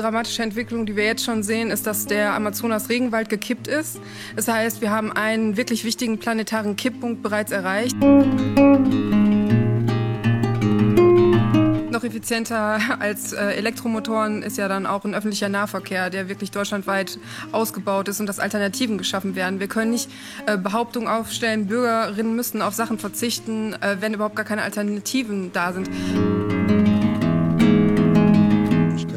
dramatische Entwicklung, die wir jetzt schon sehen, ist, dass der Amazonas-Regenwald gekippt ist. Das heißt, wir haben einen wirklich wichtigen planetaren Kipppunkt bereits erreicht. Noch effizienter als äh, Elektromotoren ist ja dann auch ein öffentlicher Nahverkehr, der wirklich deutschlandweit ausgebaut ist und dass Alternativen geschaffen werden. Wir können nicht äh, Behauptungen aufstellen, Bürgerinnen müssen auf Sachen verzichten, äh, wenn überhaupt gar keine Alternativen da sind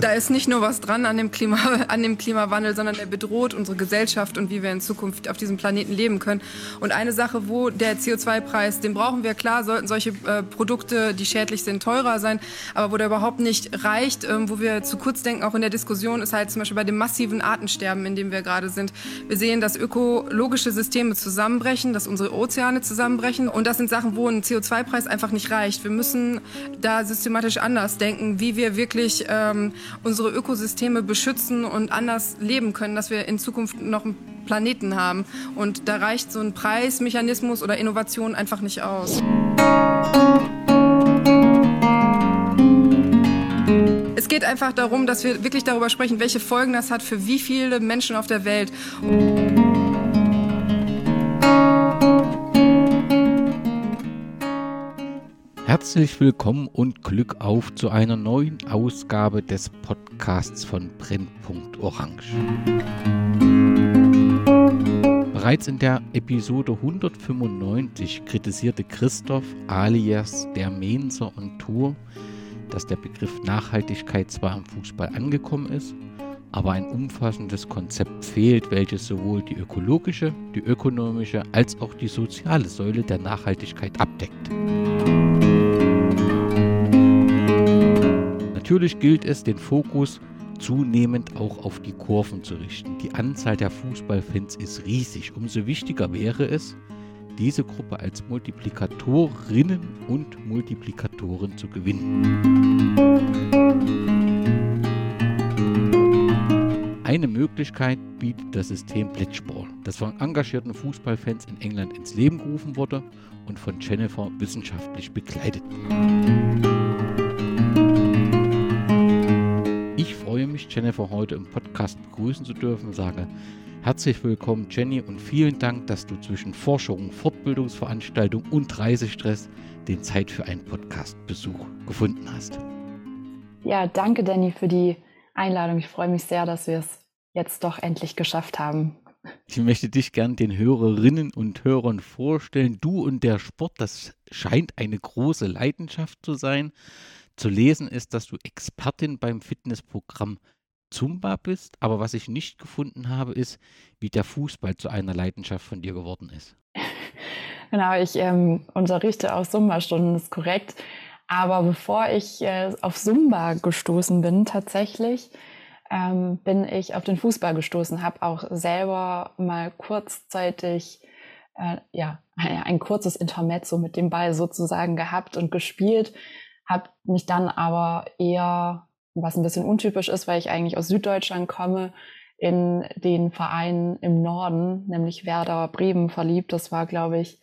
da ist nicht nur was dran an dem, Klima, an dem Klimawandel, sondern er bedroht unsere Gesellschaft und wie wir in Zukunft auf diesem Planeten leben können. Und eine Sache, wo der CO2-Preis, den brauchen wir klar, sollten solche äh, Produkte, die schädlich sind, teurer sein, aber wo der überhaupt nicht reicht, ähm, wo wir zu kurz denken, auch in der Diskussion, ist halt zum Beispiel bei dem massiven Artensterben, in dem wir gerade sind. Wir sehen, dass ökologische Systeme zusammenbrechen, dass unsere Ozeane zusammenbrechen und das sind Sachen, wo ein CO2-Preis einfach nicht reicht. Wir müssen da systematisch anders denken, wie wir wirklich ähm, unsere Ökosysteme beschützen und anders leben können, dass wir in Zukunft noch einen Planeten haben. Und da reicht so ein Preismechanismus oder Innovation einfach nicht aus. Es geht einfach darum, dass wir wirklich darüber sprechen, welche Folgen das hat für wie viele Menschen auf der Welt. Herzlich willkommen und Glück auf zu einer neuen Ausgabe des Podcasts von Brennpunkt Orange. Bereits in der Episode 195 kritisierte Christoph alias der Menser und Tour, dass der Begriff Nachhaltigkeit zwar im Fußball angekommen ist, aber ein umfassendes Konzept fehlt, welches sowohl die ökologische, die ökonomische als auch die soziale Säule der Nachhaltigkeit abdeckt. Natürlich gilt es, den Fokus zunehmend auch auf die Kurven zu richten. Die Anzahl der Fußballfans ist riesig. Umso wichtiger wäre es, diese Gruppe als Multiplikatorinnen und Multiplikatoren zu gewinnen. Eine Möglichkeit bietet das System Blitzball, das von engagierten Fußballfans in England ins Leben gerufen wurde und von Jennifer wissenschaftlich begleitet. Mich, Jennifer, heute im Podcast begrüßen zu dürfen. Sage herzlich willkommen, Jenny, und vielen Dank, dass du zwischen Forschung, Fortbildungsveranstaltung und Reisestress den Zeit für einen Podcastbesuch gefunden hast. Ja, danke, Danny, für die Einladung. Ich freue mich sehr, dass wir es jetzt doch endlich geschafft haben. Ich möchte dich gern den Hörerinnen und Hörern vorstellen. Du und der Sport, das scheint eine große Leidenschaft zu sein. Zu lesen ist, dass du Expertin beim Fitnessprogramm Zumba bist, aber was ich nicht gefunden habe, ist, wie der Fußball zu einer Leidenschaft von dir geworden ist. Genau, ich ähm, unterrichte auch Zumba-Stunden, ist korrekt. Aber bevor ich äh, auf Zumba gestoßen bin, tatsächlich, ähm, bin ich auf den Fußball gestoßen, habe auch selber mal kurzzeitig äh, ja, ein kurzes Intermezzo mit dem Ball sozusagen gehabt und gespielt habe mich dann aber eher, was ein bisschen untypisch ist, weil ich eigentlich aus Süddeutschland komme, in den Verein im Norden, nämlich Werder Bremen, verliebt. Das war, glaube ich,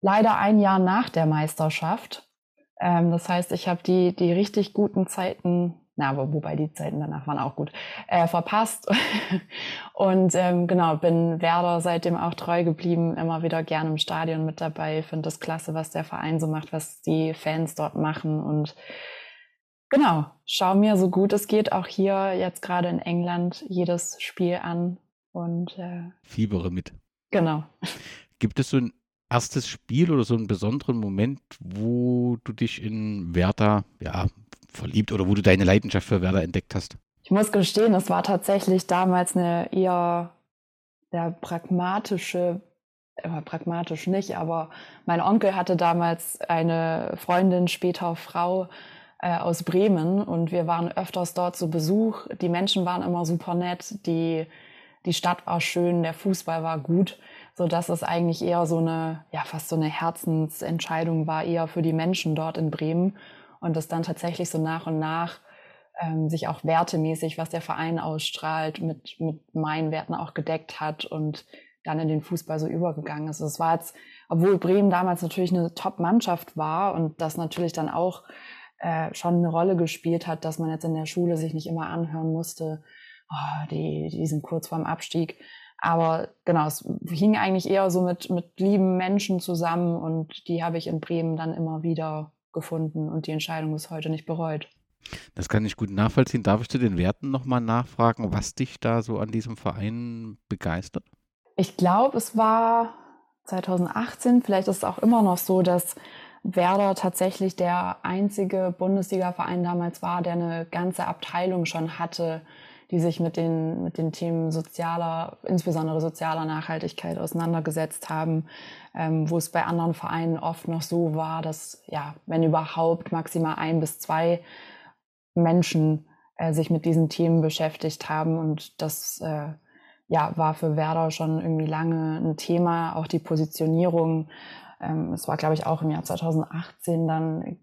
leider ein Jahr nach der Meisterschaft. Ähm, das heißt, ich habe die, die richtig guten Zeiten na, wobei die Zeiten danach waren auch gut, äh, verpasst. und ähm, genau, bin Werder seitdem auch treu geblieben, immer wieder gerne im Stadion mit dabei, finde das klasse, was der Verein so macht, was die Fans dort machen und genau, schau mir so gut es geht auch hier jetzt gerade in England jedes Spiel an und äh, fiebere mit. Genau. Gibt es so ein erstes Spiel oder so einen besonderen Moment, wo du dich in Werder ja, verliebt oder wo du deine Leidenschaft für Werder entdeckt hast? Ich muss gestehen, es war tatsächlich damals eine eher sehr pragmatische, äh, pragmatisch nicht, aber mein Onkel hatte damals eine Freundin, später Frau äh, aus Bremen und wir waren öfters dort zu Besuch. Die Menschen waren immer super nett, die, die Stadt war schön, der Fußball war gut, so dass es eigentlich eher so eine, ja, fast so eine Herzensentscheidung war, eher für die Menschen dort in Bremen und das dann tatsächlich so nach und nach ähm, sich auch wertemäßig, was der Verein ausstrahlt, mit, mit meinen Werten auch gedeckt hat und dann in den Fußball so übergegangen ist. Es war jetzt, obwohl Bremen damals natürlich eine Top-Mannschaft war und das natürlich dann auch äh, schon eine Rolle gespielt hat, dass man jetzt in der Schule sich nicht immer anhören musste, oh, die, die sind kurz vorm Abstieg. Aber genau, es hing eigentlich eher so mit, mit lieben Menschen zusammen und die habe ich in Bremen dann immer wieder gefunden und die Entscheidung bis heute nicht bereut. Das kann ich gut nachvollziehen. Darf ich zu den Werten nochmal nachfragen, was dich da so an diesem Verein begeistert? Ich glaube, es war 2018, vielleicht ist es auch immer noch so, dass Werder tatsächlich der einzige Bundesliga-Verein damals war, der eine ganze Abteilung schon hatte, die sich mit den, mit den Themen sozialer, insbesondere sozialer Nachhaltigkeit auseinandergesetzt haben, ähm, wo es bei anderen Vereinen oft noch so war, dass, ja, wenn überhaupt maximal ein bis zwei Menschen äh, sich mit diesen Themen beschäftigt haben und das äh, ja, war für Werder schon irgendwie lange ein Thema, auch die Positionierung. Ähm, es war, glaube ich, auch im Jahr 2018 dann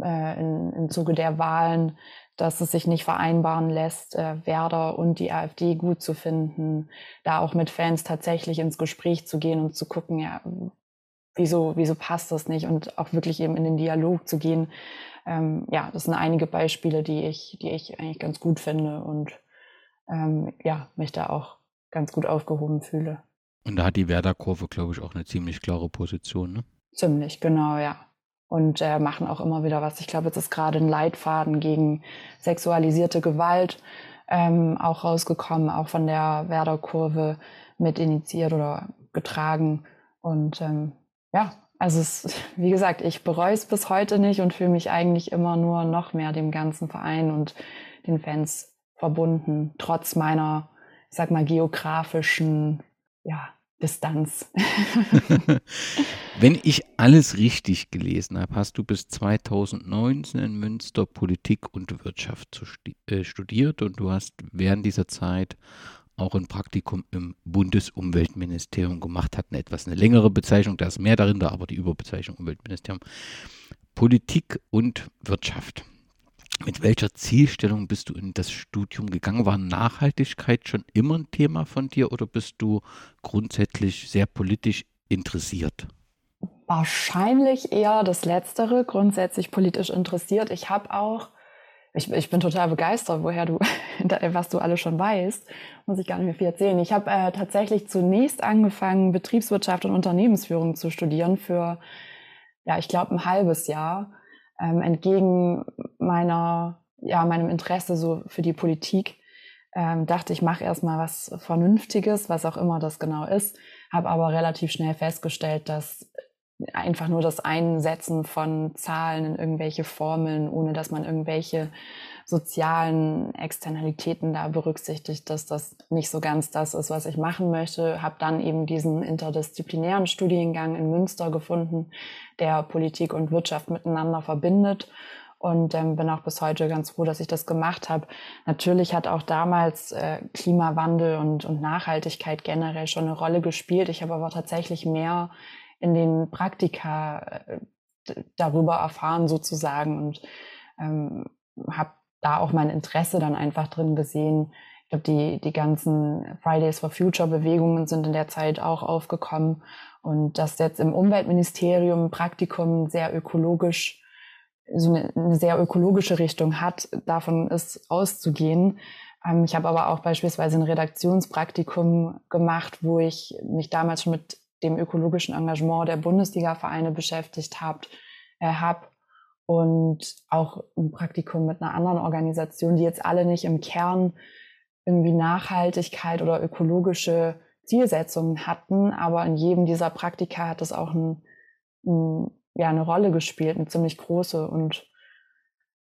äh, in, im Zuge der Wahlen dass es sich nicht vereinbaren lässt, äh, Werder und die AfD gut zu finden, da auch mit Fans tatsächlich ins Gespräch zu gehen und zu gucken, ja, wieso, wieso passt das nicht und auch wirklich eben in den Dialog zu gehen. Ähm, ja, das sind einige Beispiele, die ich, die ich eigentlich ganz gut finde und ähm, ja, mich da auch ganz gut aufgehoben fühle. Und da hat die Werder-Kurve, glaube ich, auch eine ziemlich klare Position, ne? Ziemlich, genau, ja und äh, machen auch immer wieder was. Ich glaube, jetzt ist gerade ein Leitfaden gegen sexualisierte Gewalt ähm, auch rausgekommen, auch von der Werder-Kurve mit initiiert oder getragen. Und ähm, ja, also es, wie gesagt, ich bereue es bis heute nicht und fühle mich eigentlich immer nur noch mehr dem ganzen Verein und den Fans verbunden, trotz meiner, ich sag mal, geografischen ja, Distanz. Wenn ich alles richtig gelesen habe, hast du bis 2019 in Münster Politik und Wirtschaft äh, studiert und du hast während dieser Zeit auch ein Praktikum im Bundesumweltministerium gemacht, hat eine etwas eine längere Bezeichnung, da ist mehr darin, da aber die Überbezeichnung Umweltministerium. Politik und Wirtschaft. Mit welcher Zielstellung bist du in das Studium gegangen? War Nachhaltigkeit schon immer ein Thema von dir oder bist du grundsätzlich sehr politisch interessiert? Wahrscheinlich eher das Letztere, grundsätzlich politisch interessiert. Ich habe auch, ich, ich, bin total begeistert, woher du, was du alles schon weißt, muss ich gar nicht mehr viel erzählen. Ich habe äh, tatsächlich zunächst angefangen, Betriebswirtschaft und Unternehmensführung zu studieren für, ja, ich glaube, ein halbes Jahr ähm, entgegen meiner, ja, meinem Interesse so für die Politik, ähm, dachte ich, mache erstmal was Vernünftiges, was auch immer das genau ist, habe aber relativ schnell festgestellt, dass einfach nur das Einsetzen von Zahlen in irgendwelche Formeln, ohne dass man irgendwelche sozialen Externalitäten da berücksichtigt, dass das nicht so ganz das ist, was ich machen möchte. Habe dann eben diesen interdisziplinären Studiengang in Münster gefunden, der Politik und Wirtschaft miteinander verbindet und ähm, bin auch bis heute ganz froh, dass ich das gemacht habe. Natürlich hat auch damals äh, Klimawandel und, und Nachhaltigkeit generell schon eine Rolle gespielt. Ich habe aber tatsächlich mehr in den Praktika äh, darüber erfahren sozusagen und ähm, habe da auch mein Interesse dann einfach drin gesehen. Ich glaube, die, die ganzen Fridays for Future Bewegungen sind in der Zeit auch aufgekommen. Und dass jetzt im Umweltministerium Praktikum sehr ökologisch, so eine, eine sehr ökologische Richtung hat, davon ist auszugehen. Ähm, ich habe aber auch beispielsweise ein Redaktionspraktikum gemacht, wo ich mich damals schon mit dem ökologischen Engagement der Bundesliga-Vereine beschäftigt habe, äh, hab und auch ein Praktikum mit einer anderen Organisation, die jetzt alle nicht im Kern irgendwie Nachhaltigkeit oder ökologische Zielsetzungen hatten, aber in jedem dieser Praktika hat es auch ein, ein, ja, eine Rolle gespielt, eine ziemlich große. Und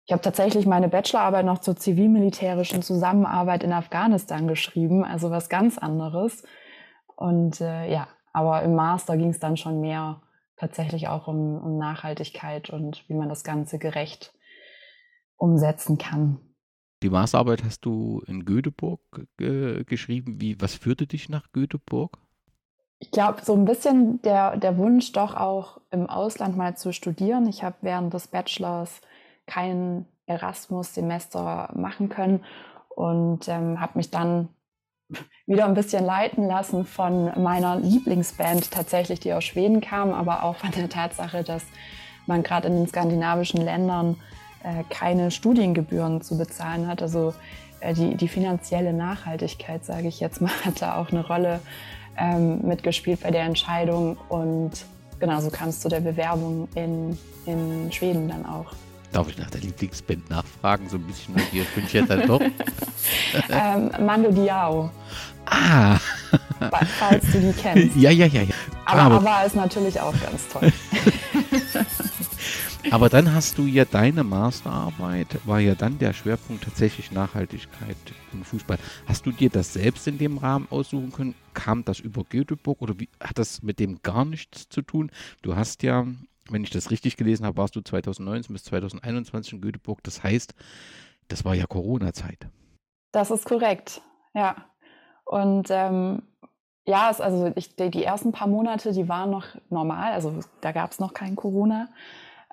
ich habe tatsächlich meine Bachelorarbeit noch zur zivil-militärischen Zusammenarbeit in Afghanistan geschrieben, also was ganz anderes. Und äh, ja, aber im Master ging es dann schon mehr tatsächlich auch um, um Nachhaltigkeit und wie man das Ganze gerecht umsetzen kann. Die Masterarbeit hast du in Göteborg äh, geschrieben. Wie, was führte dich nach Göteborg? Ich glaube, so ein bisschen der, der Wunsch, doch auch im Ausland mal zu studieren. Ich habe während des Bachelors kein Erasmus-Semester machen können und ähm, habe mich dann wieder ein bisschen leiten lassen von meiner Lieblingsband tatsächlich, die aus Schweden kam, aber auch von der Tatsache, dass man gerade in den skandinavischen Ländern äh, keine Studiengebühren zu bezahlen hat. Also äh, die, die finanzielle Nachhaltigkeit, sage ich jetzt mal, hat da auch eine Rolle ähm, mitgespielt bei der Entscheidung. Und genau so kam es zu der Bewerbung in, in Schweden dann auch. Darf ich nach der Lieblingsband nachfragen? So ein bisschen hier bin ich ja dann doch. ähm, Mando Diao. Ah. Falls du die kennst. Ja, ja, ja. ja. Aber, aber, aber ist natürlich auch ganz toll. Aber dann hast du ja deine Masterarbeit, war ja dann der Schwerpunkt tatsächlich Nachhaltigkeit im Fußball. Hast du dir das selbst in dem Rahmen aussuchen können? Kam das über Göteborg oder wie, hat das mit dem gar nichts zu tun? Du hast ja, wenn ich das richtig gelesen habe, warst du 2019 bis 2021 in Göteborg. Das heißt, das war ja Corona-Zeit. Das ist korrekt, ja. Und ähm, ja, es, also ich, die, die ersten paar Monate, die waren noch normal, also da gab es noch kein Corona.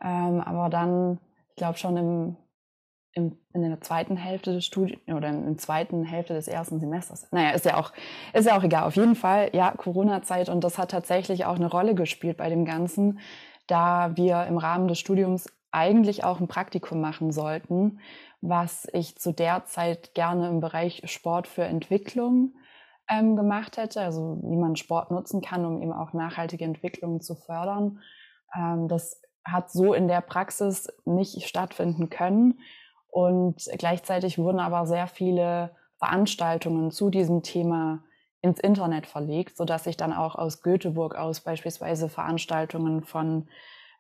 Ähm, aber dann, ich glaube schon im, im, in der zweiten Hälfte des Studiums oder in der zweiten Hälfte des ersten Semesters. Naja, ist ja auch, ist ja auch egal. Auf jeden Fall, ja, Corona-Zeit und das hat tatsächlich auch eine Rolle gespielt bei dem Ganzen, da wir im Rahmen des Studiums eigentlich auch ein Praktikum machen sollten, was ich zu der Zeit gerne im Bereich Sport für Entwicklung ähm, gemacht hätte, also wie man Sport nutzen kann, um eben auch nachhaltige Entwicklungen zu fördern. Ähm, das hat so in der Praxis nicht stattfinden können. Und gleichzeitig wurden aber sehr viele Veranstaltungen zu diesem Thema ins Internet verlegt, sodass ich dann auch aus Göteborg aus beispielsweise Veranstaltungen von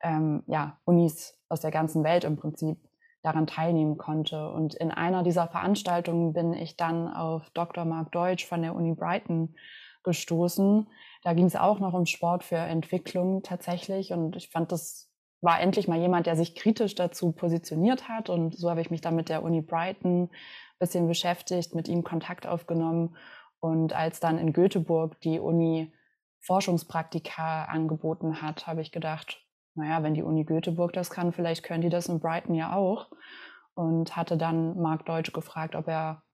ähm, ja, Unis aus der ganzen Welt im Prinzip daran teilnehmen konnte. Und in einer dieser Veranstaltungen bin ich dann auf Dr. Mark Deutsch von der Uni Brighton gestoßen. Da ging es auch noch um Sport für Entwicklung tatsächlich. Und ich fand das war endlich mal jemand, der sich kritisch dazu positioniert hat. Und so habe ich mich dann mit der Uni Brighton ein bisschen beschäftigt, mit ihm Kontakt aufgenommen. Und als dann in Göteborg die Uni Forschungspraktika angeboten hat, habe ich gedacht, naja, wenn die Uni Göteborg das kann, vielleicht können die das in Brighton ja auch. Und hatte dann Marc Deutsch gefragt, ob er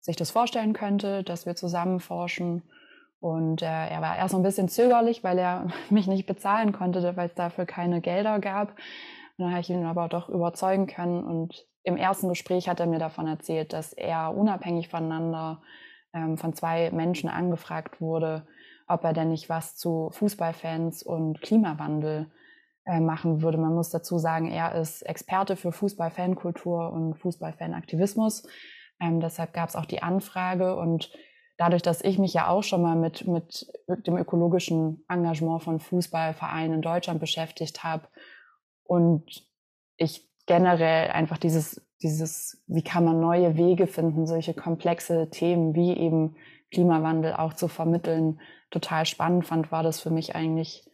sich das vorstellen könnte, dass wir zusammen forschen. Und äh, er war erst so ein bisschen zögerlich, weil er mich nicht bezahlen konnte, weil es dafür keine Gelder gab. Und dann habe ich ihn aber doch überzeugen können. Und im ersten Gespräch hat er mir davon erzählt, dass er unabhängig voneinander ähm, von zwei Menschen angefragt wurde, ob er denn nicht was zu Fußballfans und Klimawandel äh, machen würde. Man muss dazu sagen, er ist Experte für Fußballfankultur und Fußballfanaktivismus. Ähm, deshalb gab es auch die Anfrage und dadurch, dass ich mich ja auch schon mal mit, mit dem ökologischen Engagement von Fußballvereinen in Deutschland beschäftigt habe und ich generell einfach dieses, dieses, wie kann man neue Wege finden, solche komplexe Themen wie eben Klimawandel auch zu vermitteln, total spannend fand, war das für mich eigentlich,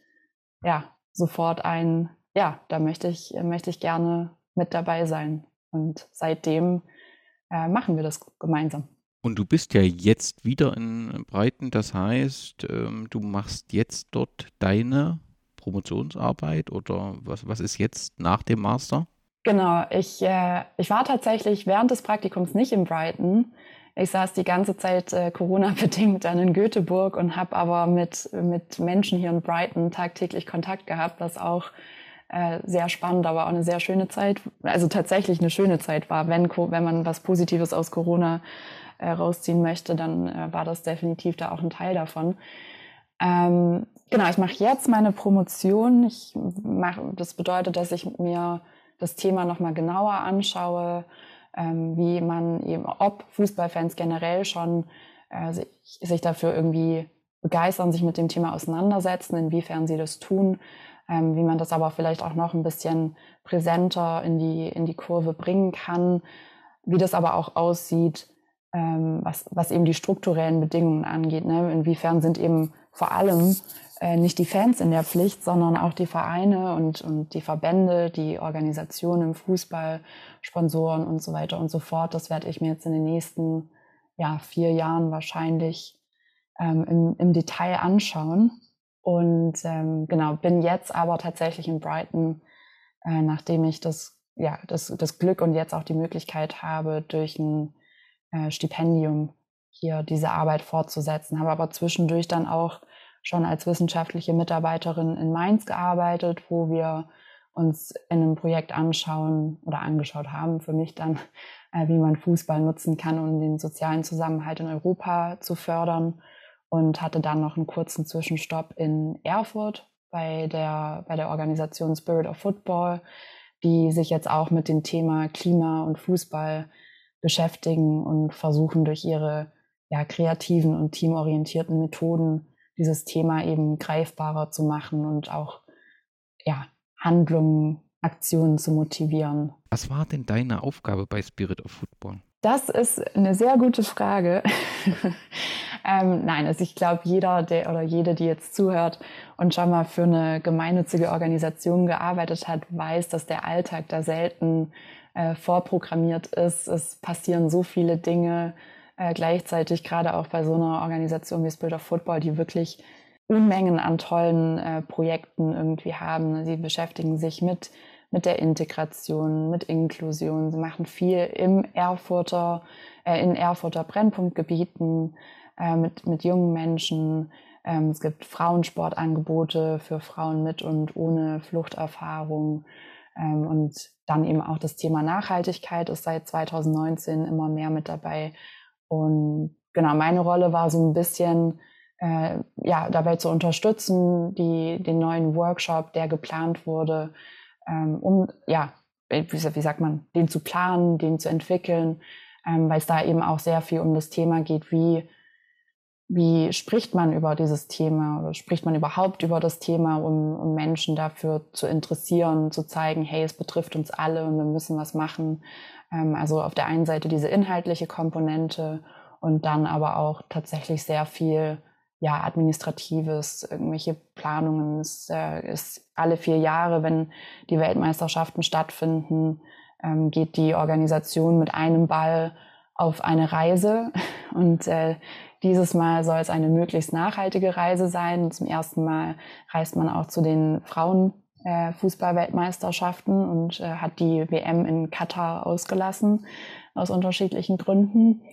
ja, sofort ein, ja, da möchte ich, möchte ich gerne mit dabei sein. Und seitdem äh, machen wir das gemeinsam. Und du bist ja jetzt wieder in Breiten, das heißt, ähm, du machst jetzt dort deine Promotionsarbeit oder was, was ist jetzt nach dem Master? Genau, ich, äh, ich war tatsächlich während des Praktikums nicht in Brighton. Ich saß die ganze Zeit äh, Corona-bedingt dann in Göteborg und habe aber mit, mit Menschen hier in Brighton tagtäglich Kontakt gehabt, was auch äh, sehr spannend, aber auch eine sehr schöne Zeit, also tatsächlich eine schöne Zeit war, wenn, wenn man was Positives aus Corona äh, rausziehen möchte, dann äh, war das definitiv da auch ein Teil davon. Ähm, genau, ich mache jetzt meine Promotion. Ich mach, das bedeutet, dass ich mir das Thema nochmal genauer anschaue, ähm, wie man eben, ob Fußballfans generell schon äh, sich, sich dafür irgendwie begeistern, sich mit dem Thema auseinandersetzen, inwiefern sie das tun, ähm, wie man das aber vielleicht auch noch ein bisschen präsenter in die, in die Kurve bringen kann, wie das aber auch aussieht, ähm, was, was eben die strukturellen Bedingungen angeht. Ne? Inwiefern sind eben vor allem äh, nicht die Fans in der Pflicht, sondern auch die Vereine und, und die Verbände, die Organisationen im Fußball, Sponsoren und so weiter und so fort. Das werde ich mir jetzt in den nächsten ja, vier Jahren wahrscheinlich ähm, im, im Detail anschauen. Und ähm, genau, bin jetzt aber tatsächlich in Brighton, äh, nachdem ich das, ja, das, das Glück und jetzt auch die Möglichkeit habe, durch ein äh, Stipendium hier diese Arbeit fortzusetzen. Habe aber zwischendurch dann auch schon als wissenschaftliche Mitarbeiterin in Mainz gearbeitet, wo wir uns in einem Projekt anschauen oder angeschaut haben, für mich dann, äh, wie man Fußball nutzen kann, um den sozialen Zusammenhalt in Europa zu fördern. Und hatte dann noch einen kurzen Zwischenstopp in Erfurt bei der, bei der Organisation Spirit of Football, die sich jetzt auch mit dem Thema Klima und Fußball beschäftigen und versuchen durch ihre ja, kreativen und teamorientierten Methoden dieses Thema eben greifbarer zu machen und auch ja, Handlungen, Aktionen zu motivieren. Was war denn deine Aufgabe bei Spirit of Football? Das ist eine sehr gute Frage. ähm, nein, also ich glaube, jeder der oder jede, die jetzt zuhört und schon mal für eine gemeinnützige Organisation gearbeitet hat, weiß, dass der Alltag da selten äh, vorprogrammiert ist. Es passieren so viele Dinge äh, gleichzeitig, gerade auch bei so einer Organisation wie Spirit of Football, die wirklich Unmengen an tollen äh, Projekten irgendwie haben. Sie beschäftigen sich mit, mit der Integration, mit Inklusion. Sie machen viel im Erfurter, äh, in Erfurter Brennpunktgebieten äh, mit, mit jungen Menschen. Ähm, es gibt Frauensportangebote für Frauen mit und ohne Fluchterfahrung. Ähm, und dann eben auch das Thema Nachhaltigkeit ist seit 2019 immer mehr mit dabei. Und genau, meine Rolle war so ein bisschen, äh, ja, dabei zu unterstützen, die, den neuen Workshop, der geplant wurde, ähm, um, ja, wie, wie, sagt man, den zu planen, den zu entwickeln, ähm, weil es da eben auch sehr viel um das Thema geht, wie, wie spricht man über dieses Thema oder spricht man überhaupt über das Thema, um, um Menschen dafür zu interessieren, zu zeigen, hey, es betrifft uns alle und wir müssen was machen. Ähm, also auf der einen Seite diese inhaltliche Komponente und dann aber auch tatsächlich sehr viel ja, administratives, irgendwelche Planungen. Es äh, ist alle vier Jahre, wenn die Weltmeisterschaften stattfinden, ähm, geht die Organisation mit einem Ball auf eine Reise. Und äh, dieses Mal soll es eine möglichst nachhaltige Reise sein. Zum ersten Mal reist man auch zu den Frauen äh, und äh, hat die WM in Katar ausgelassen aus unterschiedlichen Gründen.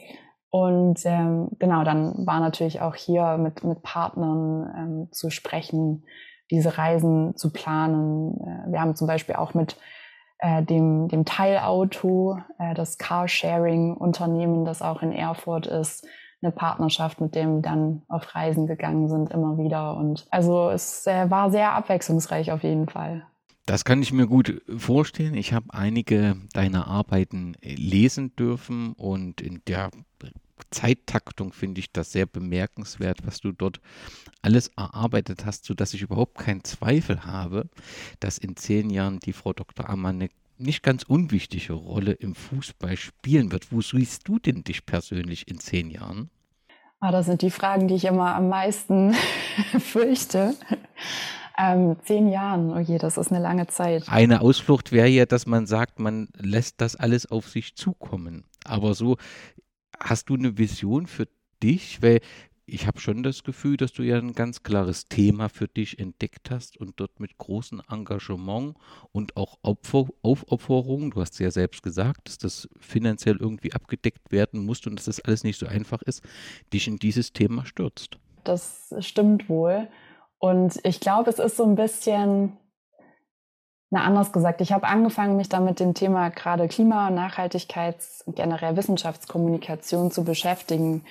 Und ähm, genau, dann war natürlich auch hier mit, mit Partnern ähm, zu sprechen, diese Reisen zu planen. Äh, wir haben zum Beispiel auch mit äh, dem, dem Teilauto, äh, das Carsharing-Unternehmen, das auch in Erfurt ist, eine Partnerschaft, mit dem wir dann auf Reisen gegangen sind, immer wieder. Und also es äh, war sehr abwechslungsreich auf jeden Fall. Das kann ich mir gut vorstellen. Ich habe einige deiner Arbeiten lesen dürfen und in der Zeittaktung finde ich das sehr bemerkenswert, was du dort alles erarbeitet hast, sodass ich überhaupt keinen Zweifel habe, dass in zehn Jahren die Frau Dr. Ammann eine nicht ganz unwichtige Rolle im Fußball spielen wird. Wo siehst du denn dich persönlich in zehn Jahren? Ah, das sind die Fragen, die ich immer am meisten fürchte. Ähm, zehn Jahren, oh je, das ist eine lange Zeit. Eine Ausflucht wäre ja, dass man sagt, man lässt das alles auf sich zukommen. Aber so hast du eine Vision für dich? Weil ich habe schon das Gefühl, dass du ja ein ganz klares Thema für dich entdeckt hast und dort mit großem Engagement und auch Opfer, Aufopferung, du hast ja selbst gesagt, dass das finanziell irgendwie abgedeckt werden muss und dass das alles nicht so einfach ist, dich in dieses Thema stürzt. Das stimmt wohl. Und ich glaube, es ist so ein bisschen, na, anders gesagt, ich habe angefangen, mich dann mit dem Thema gerade Klima, Nachhaltigkeits und generell Wissenschaftskommunikation zu beschäftigen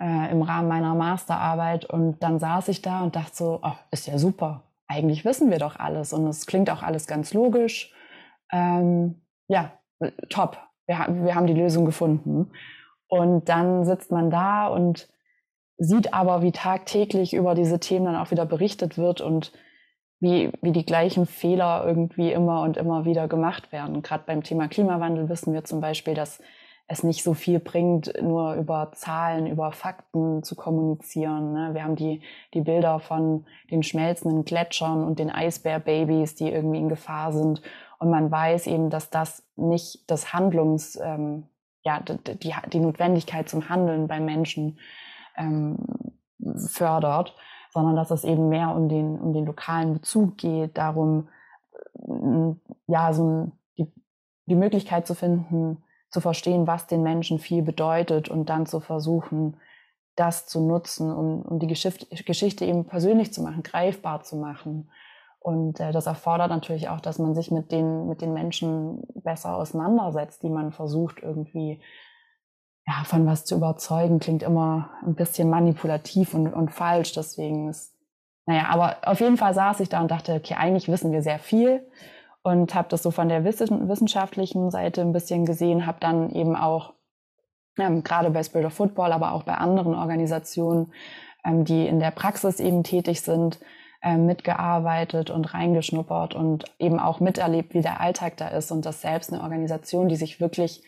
äh, im Rahmen meiner Masterarbeit. Und dann saß ich da und dachte so, oh, ist ja super. Eigentlich wissen wir doch alles und es klingt auch alles ganz logisch. Ähm, ja, top. Wir, wir haben die Lösung gefunden. Und dann sitzt man da und sieht aber, wie tagtäglich über diese Themen dann auch wieder berichtet wird und wie, wie die gleichen Fehler irgendwie immer und immer wieder gemacht werden. Gerade beim Thema Klimawandel wissen wir zum Beispiel, dass es nicht so viel bringt, nur über Zahlen, über Fakten zu kommunizieren. Ne? Wir haben die, die Bilder von den schmelzenden Gletschern und den Eisbärbabys, die irgendwie in Gefahr sind. Und man weiß eben, dass das nicht das Handlungs, ähm, ja, die, die, Notwendigkeit zum Handeln bei Menschen ähm, fördert sondern dass es eben mehr um den, um den lokalen Bezug geht, darum, äh, ja, so die, die Möglichkeit zu finden, zu verstehen, was den Menschen viel bedeutet und dann zu versuchen, das zu nutzen, um, um die Geschichte, Geschichte eben persönlich zu machen, greifbar zu machen. Und äh, das erfordert natürlich auch, dass man sich mit den, mit den Menschen besser auseinandersetzt, die man versucht irgendwie ja, von was zu überzeugen, klingt immer ein bisschen manipulativ und, und falsch. Deswegen ist, naja, aber auf jeden Fall saß ich da und dachte, okay, eigentlich wissen wir sehr viel und habe das so von der wissenschaftlichen Seite ein bisschen gesehen, habe dann eben auch ähm, gerade bei Spirit of Football, aber auch bei anderen Organisationen, ähm, die in der Praxis eben tätig sind, ähm, mitgearbeitet und reingeschnuppert und eben auch miterlebt, wie der Alltag da ist und das selbst eine Organisation, die sich wirklich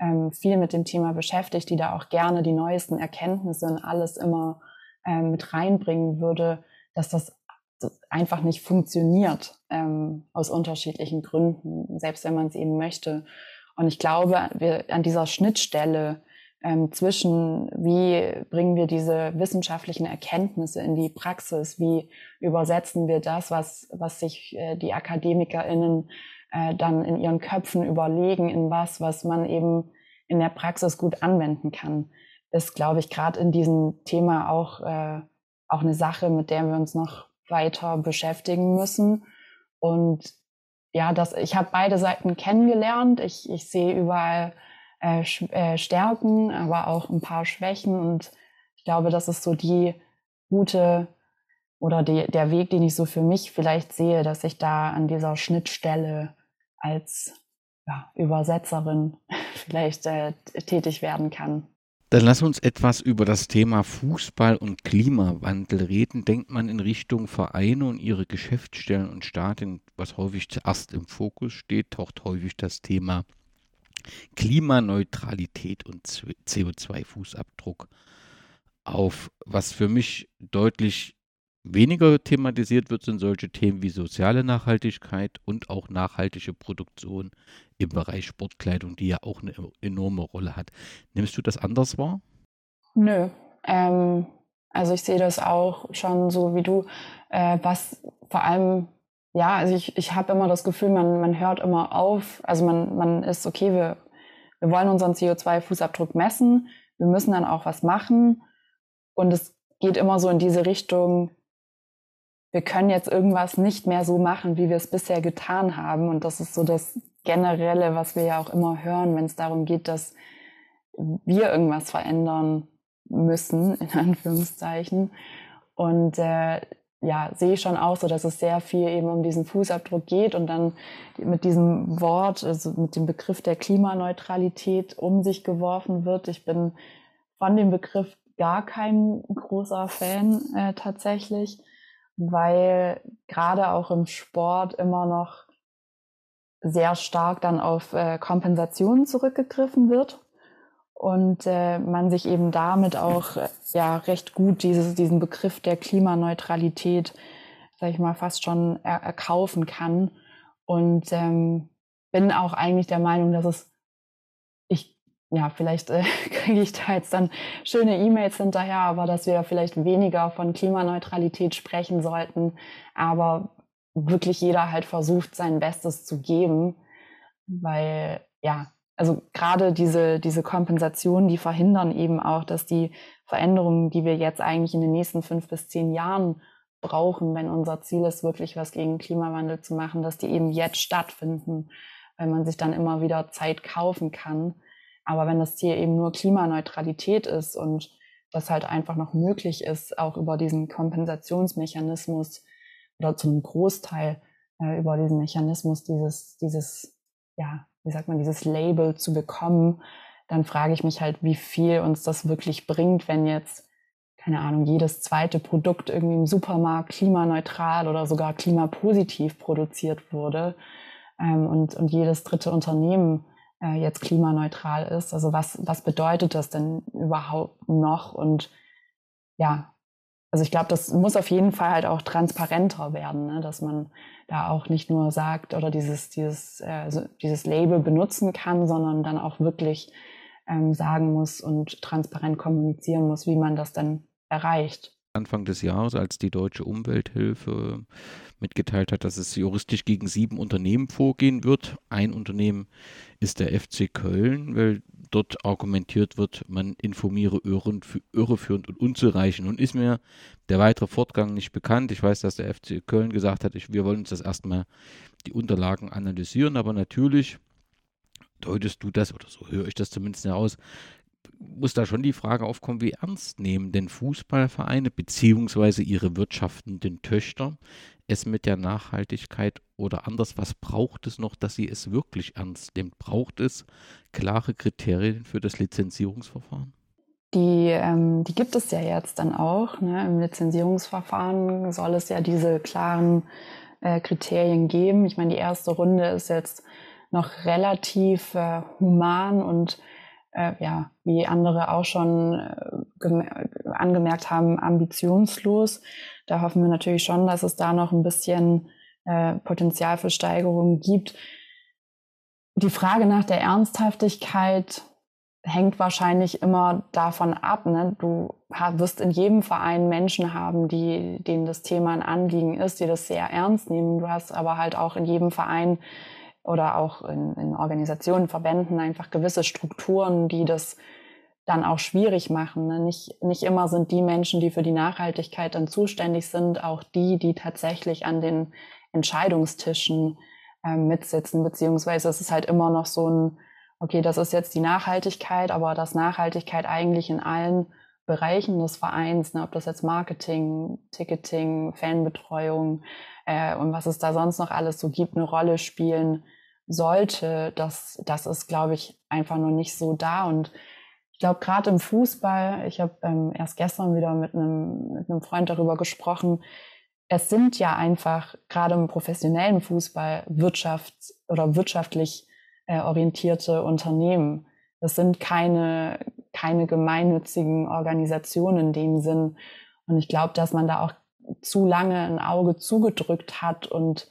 ähm, viel mit dem Thema beschäftigt, die da auch gerne die neuesten Erkenntnisse und alles immer ähm, mit reinbringen würde, dass das einfach nicht funktioniert ähm, aus unterschiedlichen Gründen, selbst wenn man es eben möchte. Und ich glaube, wir an dieser Schnittstelle ähm, zwischen, wie bringen wir diese wissenschaftlichen Erkenntnisse in die Praxis, wie übersetzen wir das, was, was sich äh, die AkademikerInnen äh, dann in ihren Köpfen überlegen, in was, was man eben in der Praxis gut anwenden kann, ist, glaube ich, gerade in diesem Thema auch, äh, auch eine Sache, mit der wir uns noch weiter beschäftigen müssen. Und ja, das, ich habe beide Seiten kennengelernt. Ich, ich sehe überall äh, äh, Stärken, aber auch ein paar Schwächen. Und ich glaube, das ist so die gute oder die, der Weg, den ich so für mich vielleicht sehe, dass ich da an dieser Schnittstelle als ja, Übersetzerin vielleicht äh, tätig werden kann. Dann lass uns etwas über das Thema Fußball und Klimawandel reden. Denkt man in Richtung Vereine und ihre Geschäftsstellen und Staaten, was häufig zuerst im Fokus steht, taucht häufig das Thema Klimaneutralität und CO2-Fußabdruck auf. Was für mich deutlich weniger thematisiert wird, sind solche Themen wie soziale Nachhaltigkeit und auch nachhaltige Produktion im Bereich Sportkleidung, die ja auch eine enorme Rolle hat. Nimmst du das anders wahr? Nö. Ähm, also ich sehe das auch schon so wie du, äh, was vor allem, ja, also ich, ich habe immer das Gefühl, man, man hört immer auf, also man, man ist, okay, wir, wir wollen unseren CO2-Fußabdruck messen, wir müssen dann auch was machen und es geht immer so in diese Richtung, wir können jetzt irgendwas nicht mehr so machen, wie wir es bisher getan haben. Und das ist so das Generelle, was wir ja auch immer hören, wenn es darum geht, dass wir irgendwas verändern müssen, in Anführungszeichen. Und äh, ja, sehe ich schon auch so, dass es sehr viel eben um diesen Fußabdruck geht und dann mit diesem Wort, also mit dem Begriff der Klimaneutralität um sich geworfen wird. Ich bin von dem Begriff gar kein großer Fan äh, tatsächlich weil gerade auch im Sport immer noch sehr stark dann auf äh, Kompensationen zurückgegriffen wird und äh, man sich eben damit auch äh, ja recht gut dieses, diesen Begriff der Klimaneutralität, sag ich mal, fast schon er erkaufen kann. Und ähm, bin auch eigentlich der Meinung, dass es ja, vielleicht äh, kriege ich da jetzt dann schöne E-Mails hinterher, aber dass wir vielleicht weniger von Klimaneutralität sprechen sollten, aber wirklich jeder halt versucht, sein Bestes zu geben, weil ja, also gerade diese, diese Kompensationen, die verhindern eben auch, dass die Veränderungen, die wir jetzt eigentlich in den nächsten fünf bis zehn Jahren brauchen, wenn unser Ziel ist, wirklich was gegen Klimawandel zu machen, dass die eben jetzt stattfinden, weil man sich dann immer wieder Zeit kaufen kann. Aber wenn das Ziel eben nur Klimaneutralität ist und das halt einfach noch möglich ist, auch über diesen Kompensationsmechanismus oder zum Großteil äh, über diesen Mechanismus dieses, dieses, ja, wie sagt man, dieses Label zu bekommen, dann frage ich mich halt, wie viel uns das wirklich bringt, wenn jetzt, keine Ahnung, jedes zweite Produkt irgendwie im Supermarkt klimaneutral oder sogar klimapositiv produziert wurde ähm, und, und jedes dritte Unternehmen äh, jetzt klimaneutral ist. Also was, was bedeutet das denn überhaupt noch? Und ja, also ich glaube, das muss auf jeden Fall halt auch transparenter werden, ne? dass man da auch nicht nur sagt oder dieses, dieses, äh, dieses Label benutzen kann, sondern dann auch wirklich ähm, sagen muss und transparent kommunizieren muss, wie man das dann erreicht. Anfang des Jahres, als die Deutsche Umwelthilfe mitgeteilt hat, dass es juristisch gegen sieben Unternehmen vorgehen wird. Ein Unternehmen ist der FC Köln, weil dort argumentiert wird, man informiere irreführend und unzureichend. Nun ist mir der weitere Fortgang nicht bekannt. Ich weiß, dass der FC Köln gesagt hat, ich, wir wollen uns das erstmal die Unterlagen analysieren, aber natürlich deutest du das, oder so höre ich das zumindest heraus, muss da schon die Frage aufkommen, wie ernst nehmen denn Fußballvereine beziehungsweise ihre wirtschaftenden Töchter es mit der Nachhaltigkeit oder anders, was braucht es noch, dass sie es wirklich ernst nimmt? Braucht es klare Kriterien für das Lizenzierungsverfahren? Die, ähm, die gibt es ja jetzt dann auch. Ne? Im Lizenzierungsverfahren soll es ja diese klaren äh, Kriterien geben. Ich meine, die erste Runde ist jetzt noch relativ äh, human und äh, ja, wie andere auch schon äh, angemerkt haben, ambitionslos. Da hoffen wir natürlich schon, dass es da noch ein bisschen äh, Potenzial für Steigerungen gibt. Die Frage nach der Ernsthaftigkeit hängt wahrscheinlich immer davon ab. Ne? Du wirst in jedem Verein Menschen haben, die, denen das Thema ein Anliegen ist, die das sehr ernst nehmen. Du hast aber halt auch in jedem Verein oder auch in, in Organisationen, Verbänden einfach gewisse Strukturen, die das dann auch schwierig machen. Ne? Nicht, nicht immer sind die Menschen, die für die Nachhaltigkeit dann zuständig sind, auch die, die tatsächlich an den Entscheidungstischen äh, mitsitzen, beziehungsweise es ist halt immer noch so ein, okay, das ist jetzt die Nachhaltigkeit, aber dass Nachhaltigkeit eigentlich in allen Bereichen des Vereins, ne, ob das jetzt Marketing, Ticketing, Fanbetreuung äh, und was es da sonst noch alles so gibt, eine Rolle spielen sollte, das, das ist, glaube ich, einfach nur nicht so da. Und ich glaube, gerade im Fußball, ich habe ähm, erst gestern wieder mit einem, mit einem Freund darüber gesprochen, es sind ja einfach gerade im professionellen Fußball wirtschafts- oder wirtschaftlich äh, orientierte Unternehmen. Das sind keine, keine gemeinnützigen Organisationen in dem Sinn. Und ich glaube, dass man da auch zu lange ein Auge zugedrückt hat und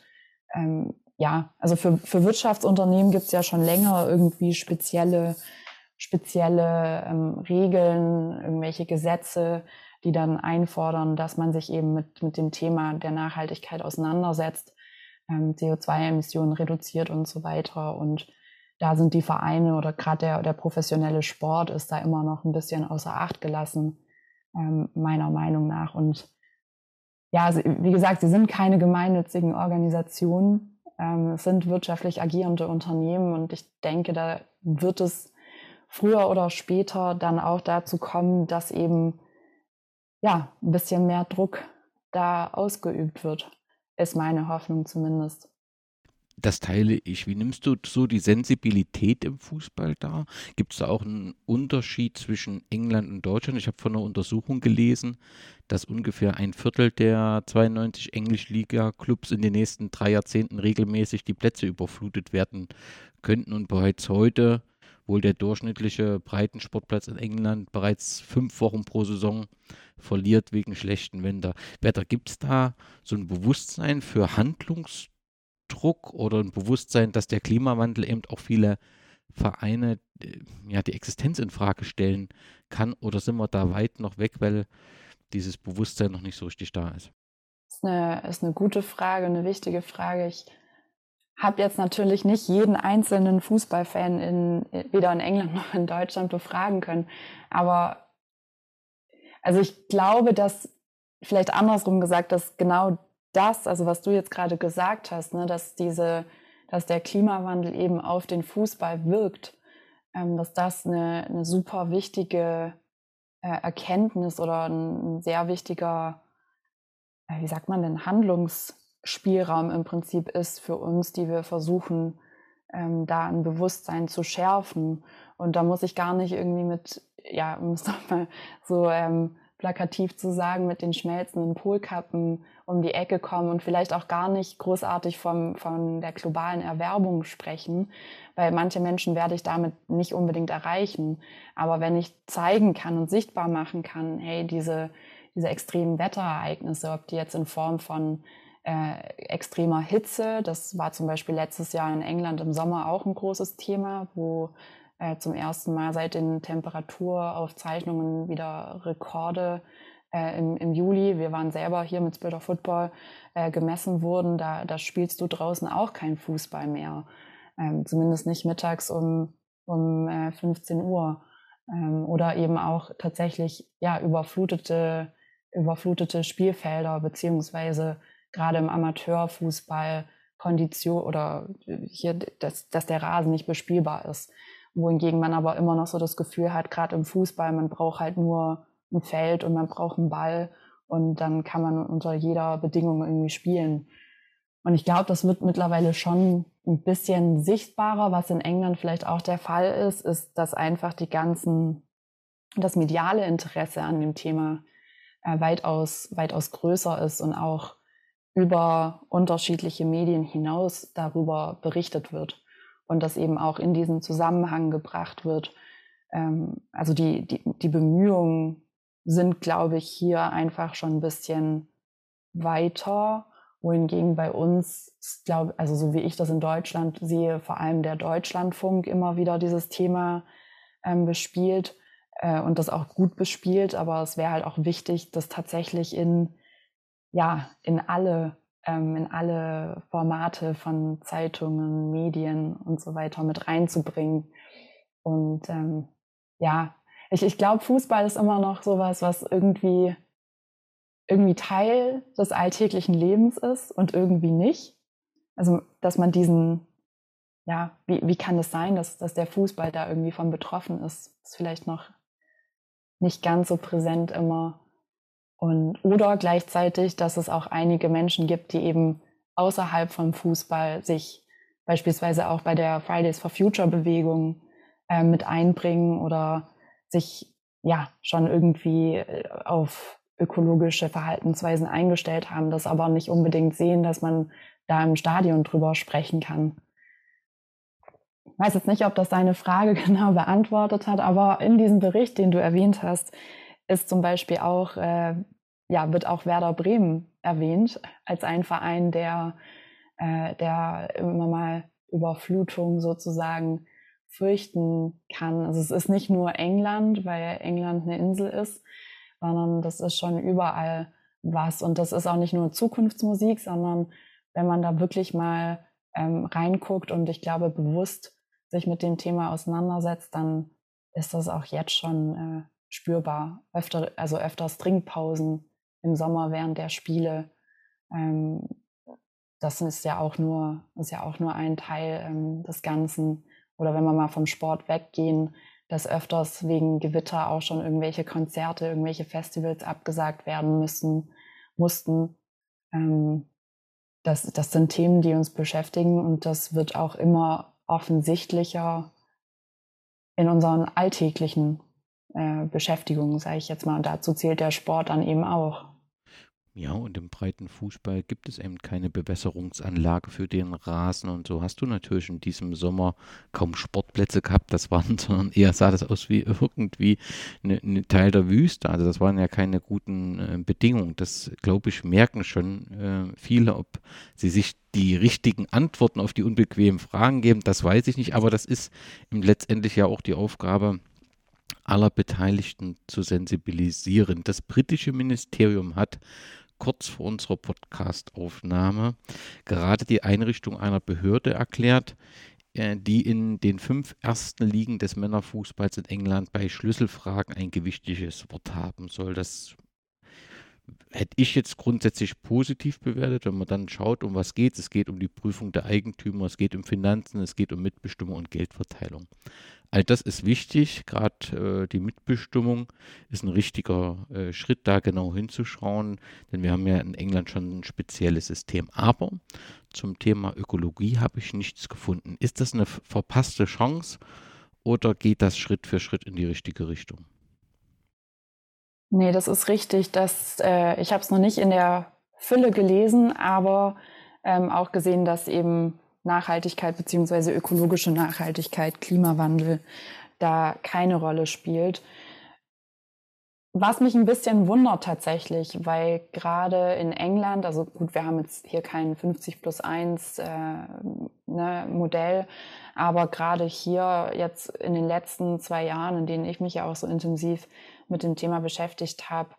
ähm, ja, also für, für Wirtschaftsunternehmen gibt es ja schon länger irgendwie spezielle, spezielle ähm, Regeln, irgendwelche Gesetze, die dann einfordern, dass man sich eben mit, mit dem Thema der Nachhaltigkeit auseinandersetzt, ähm, CO2-Emissionen reduziert und so weiter. Und da sind die Vereine oder gerade der, der professionelle Sport ist da immer noch ein bisschen außer Acht gelassen, ähm, meiner Meinung nach. Und ja, wie gesagt, sie sind keine gemeinnützigen Organisationen, ähm, es sind wirtschaftlich agierende Unternehmen und ich denke, da wird es früher oder später dann auch dazu kommen, dass eben ja ein bisschen mehr Druck da ausgeübt wird, ist meine Hoffnung zumindest. Das teile ich. Wie nimmst du so die Sensibilität im Fußball da? Gibt es da auch einen Unterschied zwischen England und Deutschland? Ich habe von einer Untersuchung gelesen, dass ungefähr ein Viertel der 92 Englischliga-Clubs in den nächsten drei Jahrzehnten regelmäßig die Plätze überflutet werden könnten und bereits heute wohl der durchschnittliche Breitensportplatz in England bereits fünf Wochen pro Saison verliert wegen schlechten Wetter. Gibt es da so ein Bewusstsein für Handlungs Druck oder ein Bewusstsein, dass der Klimawandel eben auch viele Vereine äh, ja die Existenz in Frage stellen kann oder sind wir da weit noch weg, weil dieses Bewusstsein noch nicht so richtig da ist? Das ist eine, ist eine gute Frage, eine wichtige Frage. Ich habe jetzt natürlich nicht jeden einzelnen Fußballfan in, weder in England noch in Deutschland befragen können, aber also ich glaube, dass vielleicht andersrum gesagt, dass genau das, also was du jetzt gerade gesagt hast, ne, dass diese, dass der Klimawandel eben auf den Fußball wirkt, ähm, dass das eine, eine super wichtige äh, Erkenntnis oder ein, ein sehr wichtiger, äh, wie sagt man denn, Handlungsspielraum im Prinzip ist für uns, die wir versuchen, ähm, da ein Bewusstsein zu schärfen. Und da muss ich gar nicht irgendwie mit, ja, um es nochmal so ähm, plakativ zu sagen, mit den schmelzenden Polkappen um die Ecke kommen und vielleicht auch gar nicht großartig vom, von der globalen Erwerbung sprechen, weil manche Menschen werde ich damit nicht unbedingt erreichen. Aber wenn ich zeigen kann und sichtbar machen kann, hey, diese, diese extremen Wetterereignisse, ob die jetzt in Form von äh, extremer Hitze, das war zum Beispiel letztes Jahr in England im Sommer auch ein großes Thema, wo äh, zum ersten Mal seit den Temperaturaufzeichnungen wieder Rekorde äh, im, im Juli. Wir waren selber hier mit Spirit of Football äh, gemessen wurden. Da, da spielst du draußen auch kein Fußball mehr. Ähm, zumindest nicht mittags um um äh, 15 Uhr ähm, oder eben auch tatsächlich ja überflutete überflutete Spielfelder beziehungsweise gerade im Amateurfußball Kondition oder hier, dass, dass der Rasen nicht bespielbar ist. Wohingegen man aber immer noch so das Gefühl hat, gerade im Fußball, man braucht halt nur ein Feld und man braucht einen Ball und dann kann man unter jeder Bedingung irgendwie spielen. Und ich glaube, das wird mittlerweile schon ein bisschen sichtbarer, was in England vielleicht auch der Fall ist, ist, dass einfach die ganzen, das mediale Interesse an dem Thema äh, weitaus, weitaus größer ist und auch über unterschiedliche Medien hinaus darüber berichtet wird und das eben auch in diesen Zusammenhang gebracht wird. Ähm, also die, die, die Bemühungen sind, glaube ich, hier einfach schon ein bisschen weiter, wohingegen bei uns, glaube also so wie ich das in Deutschland sehe, vor allem der Deutschlandfunk immer wieder dieses Thema ähm, bespielt äh, und das auch gut bespielt, aber es wäre halt auch wichtig, das tatsächlich in ja, in alle, ähm, in alle Formate von Zeitungen, Medien und so weiter mit reinzubringen. Und ähm, ja, ich, ich glaube, Fußball ist immer noch sowas, was irgendwie, irgendwie Teil des alltäglichen Lebens ist und irgendwie nicht. Also, dass man diesen, ja, wie, wie kann es sein, dass, dass der Fußball da irgendwie von betroffen ist, ist vielleicht noch nicht ganz so präsent immer. Und, oder gleichzeitig, dass es auch einige Menschen gibt, die eben außerhalb vom Fußball sich beispielsweise auch bei der Fridays for Future Bewegung äh, mit einbringen oder sich ja schon irgendwie äh, auf ökologische Verhaltensweisen eingestellt haben, das aber nicht unbedingt sehen, dass man da im Stadion drüber sprechen kann. Ich weiß jetzt nicht, ob das deine Frage genau beantwortet hat, aber in diesem Bericht, den du erwähnt hast, ist zum Beispiel auch, äh, ja, wird auch Werder Bremen erwähnt als ein Verein, der, äh, der immer mal Überflutung sozusagen fürchten kann. Also es ist nicht nur England, weil England eine Insel ist, sondern das ist schon überall was. Und das ist auch nicht nur Zukunftsmusik, sondern wenn man da wirklich mal ähm, reinguckt und ich glaube bewusst sich mit dem Thema auseinandersetzt, dann ist das auch jetzt schon äh, spürbar. Öfter, also öfters Trinkpausen im Sommer während der Spiele. Ähm, das ist ja auch nur, ist ja auch nur ein Teil ähm, des Ganzen. Oder wenn wir mal vom Sport weggehen, dass öfters wegen Gewitter auch schon irgendwelche Konzerte, irgendwelche Festivals abgesagt werden müssen, mussten. Ähm, das, das sind Themen, die uns beschäftigen und das wird auch immer offensichtlicher in unseren alltäglichen äh, Beschäftigungen, sage ich jetzt mal. Und dazu zählt der Sport dann eben auch. Ja, und im breiten Fußball gibt es eben keine Bewässerungsanlage für den Rasen und so hast du natürlich in diesem Sommer kaum Sportplätze gehabt, das waren, sondern eher sah das aus wie irgendwie eine, eine Teil der Wüste. Also das waren ja keine guten äh, Bedingungen. Das, glaube ich, merken schon äh, viele, ob sie sich die richtigen Antworten auf die unbequemen Fragen geben, das weiß ich nicht, aber das ist letztendlich ja auch die Aufgabe aller Beteiligten zu sensibilisieren. Das britische Ministerium hat kurz vor unserer Podcast-Aufnahme gerade die Einrichtung einer Behörde erklärt, äh, die in den fünf ersten Ligen des Männerfußballs in England bei Schlüsselfragen ein gewichtiges Wort haben soll. Das hätte ich jetzt grundsätzlich positiv bewertet, wenn man dann schaut, um was geht es. Es geht um die Prüfung der Eigentümer, es geht um Finanzen, es geht um Mitbestimmung und Geldverteilung. All das ist wichtig, gerade äh, die Mitbestimmung ist ein richtiger äh, Schritt, da genau hinzuschauen, denn wir haben ja in England schon ein spezielles System. Aber zum Thema Ökologie habe ich nichts gefunden. Ist das eine verpasste Chance oder geht das Schritt für Schritt in die richtige Richtung? Nee, das ist richtig. Das, äh, ich habe es noch nicht in der Fülle gelesen, aber ähm, auch gesehen, dass eben Nachhaltigkeit beziehungsweise ökologische Nachhaltigkeit, Klimawandel da keine Rolle spielt. Was mich ein bisschen wundert tatsächlich, weil gerade in England, also gut, wir haben jetzt hier kein 50 plus 1 äh, ne, Modell, aber gerade hier jetzt in den letzten zwei Jahren, in denen ich mich ja auch so intensiv mit dem Thema beschäftigt habe,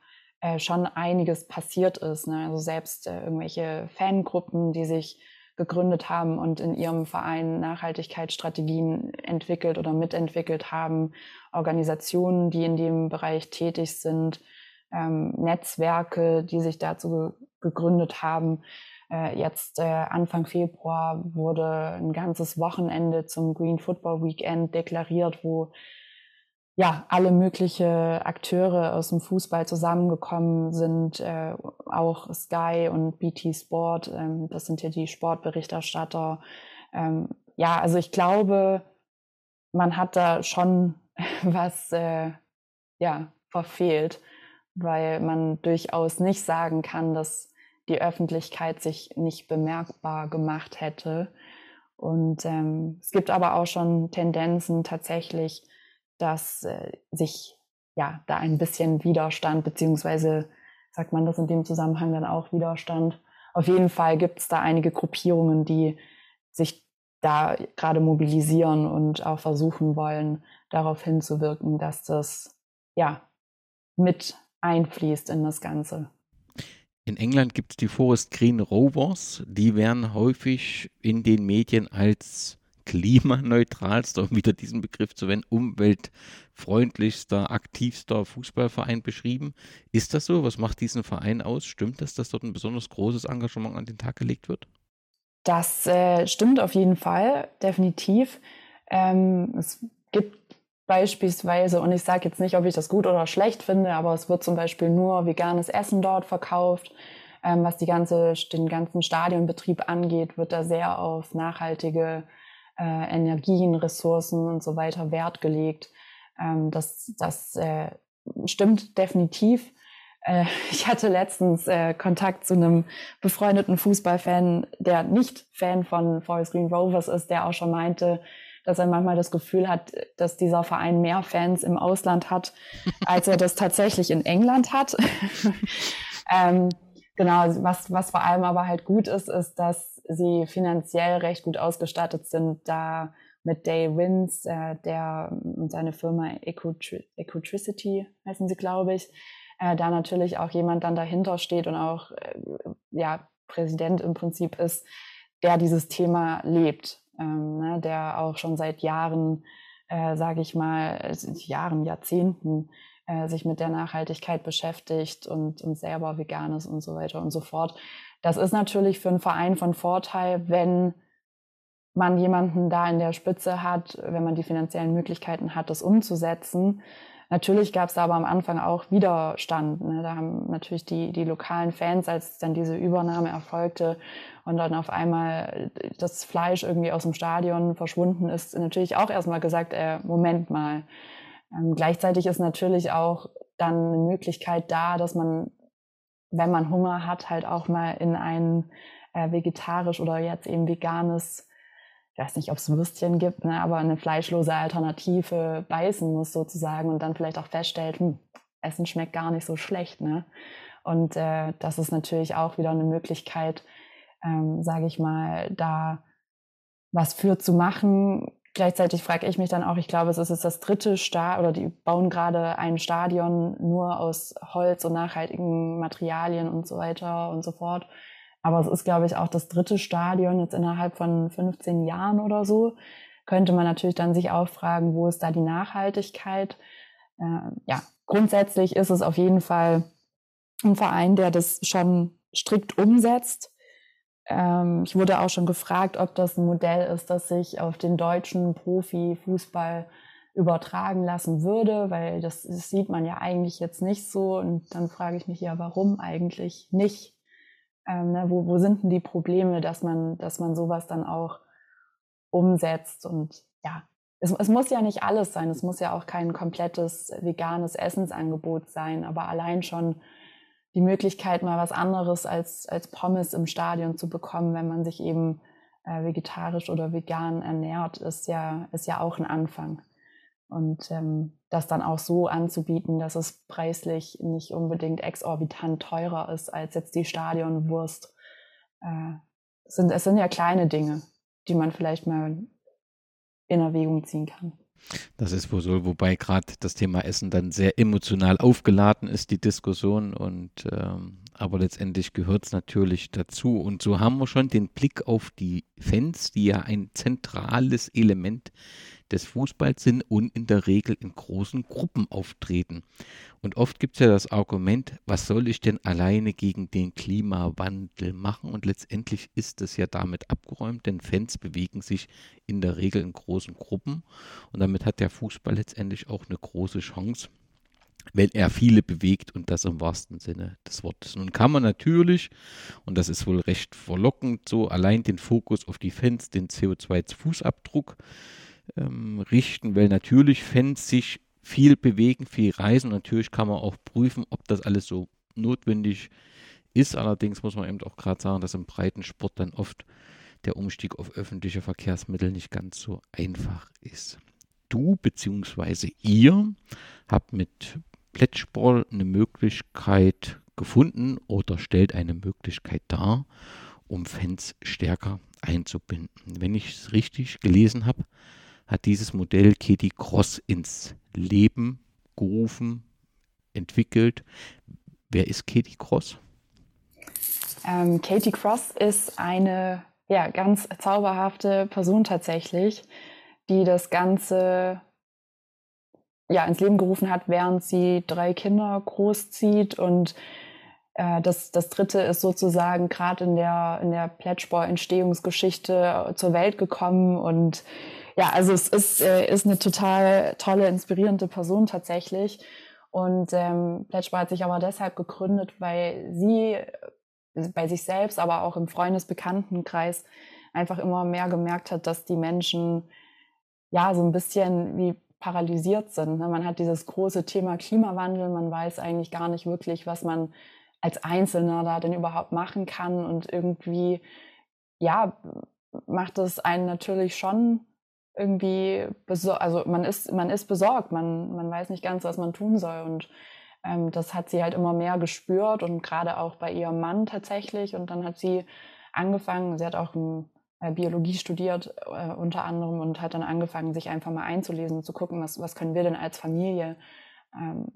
äh, schon einiges passiert ist. Ne? Also selbst äh, irgendwelche Fangruppen, die sich gegründet haben und in ihrem Verein Nachhaltigkeitsstrategien entwickelt oder mitentwickelt haben, Organisationen, die in dem Bereich tätig sind, ähm, Netzwerke, die sich dazu gegründet haben. Äh, jetzt äh, Anfang Februar wurde ein ganzes Wochenende zum Green Football Weekend deklariert, wo ja, alle mögliche Akteure aus dem Fußball zusammengekommen sind, äh, auch Sky und BT Sport, ähm, das sind ja die Sportberichterstatter. Ähm, ja, also ich glaube, man hat da schon was äh, ja, verfehlt, weil man durchaus nicht sagen kann, dass die Öffentlichkeit sich nicht bemerkbar gemacht hätte. Und ähm, es gibt aber auch schon Tendenzen tatsächlich, dass äh, sich ja da ein bisschen Widerstand, beziehungsweise sagt man das in dem Zusammenhang dann auch Widerstand. Auf jeden Fall gibt es da einige Gruppierungen, die sich da gerade mobilisieren und auch versuchen wollen, darauf hinzuwirken, dass das ja mit einfließt in das Ganze. In England gibt es die Forest Green Rovers, die werden häufig in den Medien als klimaneutralster, um wieder diesen Begriff zu wenden, umweltfreundlichster, aktivster Fußballverein beschrieben. Ist das so? Was macht diesen Verein aus? Stimmt das, dass dort ein besonders großes Engagement an den Tag gelegt wird? Das äh, stimmt auf jeden Fall, definitiv. Ähm, es gibt beispielsweise, und ich sage jetzt nicht, ob ich das gut oder schlecht finde, aber es wird zum Beispiel nur veganes Essen dort verkauft. Ähm, was ganze, den ganzen Stadionbetrieb angeht, wird da sehr auf nachhaltige äh, Energien, Ressourcen und so weiter Wert gelegt. Ähm, das das äh, stimmt definitiv. Äh, ich hatte letztens äh, Kontakt zu einem befreundeten Fußballfan, der nicht Fan von Forest Green Rovers ist, der auch schon meinte, dass er manchmal das Gefühl hat, dass dieser Verein mehr Fans im Ausland hat, als er das tatsächlich in England hat. ähm, genau, was, was vor allem aber halt gut ist, ist, dass sie finanziell recht gut ausgestattet sind, da mit Day Wins, äh, der und seine Firma Ecotri Ecotricity heißen sie, glaube ich, äh, da natürlich auch jemand dann dahinter steht und auch äh, ja Präsident im Prinzip ist, der dieses Thema lebt, ähm, ne, der auch schon seit Jahren, äh, sage ich mal, Jahren, Jahrzehnten äh, sich mit der Nachhaltigkeit beschäftigt und, und selber vegan ist und so weiter und so fort. Das ist natürlich für einen Verein von Vorteil, wenn man jemanden da in der Spitze hat, wenn man die finanziellen Möglichkeiten hat, das umzusetzen. Natürlich gab es da aber am Anfang auch Widerstand. Ne? Da haben natürlich die, die lokalen Fans, als dann diese Übernahme erfolgte und dann auf einmal das Fleisch irgendwie aus dem Stadion verschwunden ist, natürlich auch erstmal gesagt, äh, Moment mal. Ähm, gleichzeitig ist natürlich auch dann eine Möglichkeit da, dass man wenn man Hunger hat, halt auch mal in ein äh, vegetarisch oder jetzt eben veganes, ich weiß nicht, ob es Würstchen gibt, ne, aber eine fleischlose Alternative beißen muss sozusagen und dann vielleicht auch feststellt, hm, Essen schmeckt gar nicht so schlecht. Ne? Und äh, das ist natürlich auch wieder eine Möglichkeit, ähm, sage ich mal, da was für zu machen, Gleichzeitig frage ich mich dann auch, ich glaube, es ist das dritte Stadion oder die bauen gerade ein Stadion nur aus Holz und nachhaltigen Materialien und so weiter und so fort. Aber es ist, glaube ich, auch das dritte Stadion jetzt innerhalb von 15 Jahren oder so. Könnte man natürlich dann sich auch fragen, wo ist da die Nachhaltigkeit? Äh, ja, grundsätzlich ist es auf jeden Fall ein Verein, der das schon strikt umsetzt ähm, ich wurde auch schon gefragt, ob das ein Modell ist, das sich auf den deutschen Profifußball übertragen lassen würde, weil das, das, sieht man ja eigentlich jetzt nicht so. Und dann frage ich mich ja, warum eigentlich nicht? Ähm, ne, wo, wo sind denn die Probleme, dass man, dass man sowas dann auch umsetzt? Und ja, es, es muss ja nicht alles sein. Es muss ja auch kein komplettes veganes Essensangebot sein, aber allein schon die Möglichkeit, mal was anderes als, als Pommes im Stadion zu bekommen, wenn man sich eben äh, vegetarisch oder vegan ernährt, ist ja, ist ja auch ein Anfang. Und ähm, das dann auch so anzubieten, dass es preislich nicht unbedingt exorbitant teurer ist als jetzt die Stadionwurst. Äh, sind, es sind ja kleine Dinge, die man vielleicht mal in Erwägung ziehen kann. Das ist wohl so, wobei gerade das Thema Essen dann sehr emotional aufgeladen ist, die Diskussion. Und ähm, aber letztendlich gehört es natürlich dazu. Und so haben wir schon den Blick auf die Fans, die ja ein zentrales Element des Fußballs sind und in der Regel in großen Gruppen auftreten. Und oft gibt es ja das Argument, was soll ich denn alleine gegen den Klimawandel machen? Und letztendlich ist es ja damit abgeräumt, denn Fans bewegen sich in der Regel in großen Gruppen. Und damit hat der Fußball letztendlich auch eine große Chance, wenn er viele bewegt und das im wahrsten Sinne des Wortes. Nun kann man natürlich, und das ist wohl recht verlockend, so allein den Fokus auf die Fans, den CO2-Fußabdruck ähm, richten, weil natürlich Fans sich viel bewegen, viel reisen. Natürlich kann man auch prüfen, ob das alles so notwendig ist. Allerdings muss man eben auch gerade sagen, dass im Breitensport dann oft der Umstieg auf öffentliche Verkehrsmittel nicht ganz so einfach ist. Du bzw. ihr habt mit Plätschball eine Möglichkeit gefunden oder stellt eine Möglichkeit dar, um Fans stärker einzubinden. Wenn ich es richtig gelesen habe, hat dieses Modell Katie Cross ins Leben gerufen, entwickelt. Wer ist Katie Cross? Ähm, Katie Cross ist eine ja, ganz zauberhafte Person tatsächlich, die das Ganze ja, ins Leben gerufen hat, während sie drei Kinder großzieht. Und äh, das, das dritte ist sozusagen gerade in der, in der Pledgeball-Entstehungsgeschichte zur Welt gekommen und ja, also es ist, äh, ist eine total tolle, inspirierende Person tatsächlich. Und ähm, Pledgebar hat sich aber deshalb gegründet, weil sie äh, bei sich selbst, aber auch im Freundesbekanntenkreis einfach immer mehr gemerkt hat, dass die Menschen ja so ein bisschen wie paralysiert sind. Ne? Man hat dieses große Thema Klimawandel, man weiß eigentlich gar nicht wirklich, was man als Einzelner da denn überhaupt machen kann. Und irgendwie, ja, macht es einen natürlich schon irgendwie also man ist, man ist besorgt, man, man weiß nicht ganz, was man tun soll. Und ähm, das hat sie halt immer mehr gespürt und gerade auch bei ihrem Mann tatsächlich. Und dann hat sie angefangen, sie hat auch ein, äh, Biologie studiert äh, unter anderem und hat dann angefangen, sich einfach mal einzulesen und zu gucken, was, was können wir denn als Familie ähm,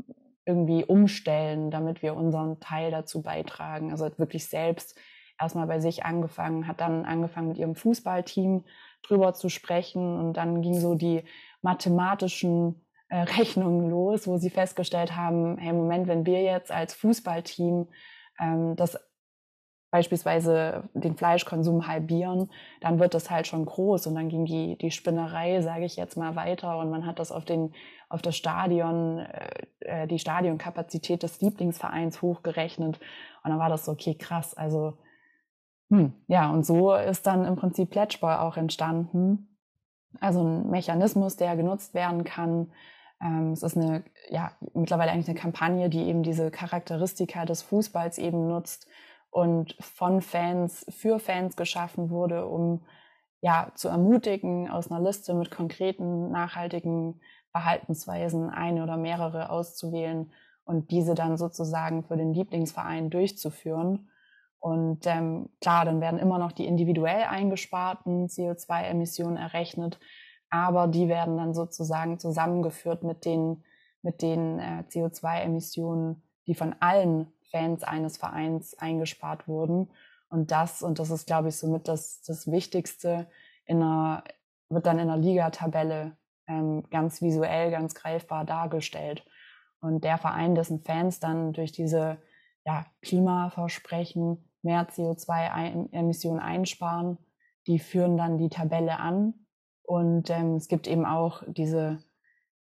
irgendwie umstellen, damit wir unseren Teil dazu beitragen. Also hat wirklich selbst erstmal bei sich angefangen, hat dann angefangen mit ihrem Fußballteam drüber zu sprechen. Und dann ging so die mathematischen äh, Rechnungen los, wo sie festgestellt haben, hey, Moment, wenn wir jetzt als Fußballteam ähm, das beispielsweise den Fleischkonsum halbieren, dann wird das halt schon groß. Und dann ging die, die Spinnerei, sage ich jetzt mal, weiter. Und man hat das auf den auf das Stadion, äh, äh die Stadionkapazität des Lieblingsvereins hochgerechnet. Und dann war das so, okay, krass, also hm, ja, und so ist dann im Prinzip Pledgeball auch entstanden. Also ein Mechanismus, der genutzt werden kann. Ähm, es ist eine, ja, mittlerweile eigentlich eine Kampagne, die eben diese Charakteristika des Fußballs eben nutzt und von Fans für Fans geschaffen wurde, um ja zu ermutigen, aus einer Liste mit konkreten, nachhaltigen Verhaltensweisen eine oder mehrere auszuwählen und diese dann sozusagen für den Lieblingsverein durchzuführen. Und ähm, klar, dann werden immer noch die individuell eingesparten CO2-Emissionen errechnet, aber die werden dann sozusagen zusammengeführt mit den, mit den äh, CO2-Emissionen, die von allen Fans eines Vereins eingespart wurden. Und das, und das ist, glaube ich, somit das, das Wichtigste, in einer, wird dann in der Ligatabelle ähm, ganz visuell, ganz greifbar dargestellt. Und der Verein, dessen Fans dann durch diese ja, Klimaversprechen mehr CO2-Emissionen einsparen. Die führen dann die Tabelle an. Und ähm, es gibt eben auch diese,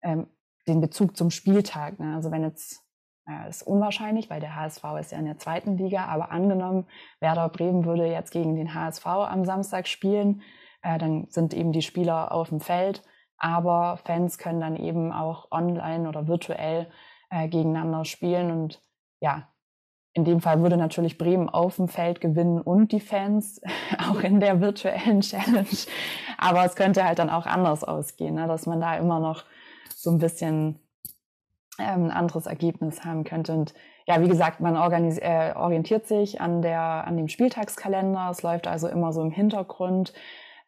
ähm, den Bezug zum Spieltag. Ne? Also wenn jetzt, äh, ist unwahrscheinlich, weil der HSV ist ja in der zweiten Liga, aber angenommen, Werder Bremen würde jetzt gegen den HSV am Samstag spielen, äh, dann sind eben die Spieler auf dem Feld, aber Fans können dann eben auch online oder virtuell äh, gegeneinander spielen und ja, in dem Fall würde natürlich Bremen auf dem Feld gewinnen und die Fans auch in der virtuellen Challenge. Aber es könnte halt dann auch anders ausgehen, ne? dass man da immer noch so ein bisschen ähm, ein anderes Ergebnis haben könnte. Und ja, wie gesagt, man äh, orientiert sich an, der, an dem Spieltagskalender. Es läuft also immer so im Hintergrund.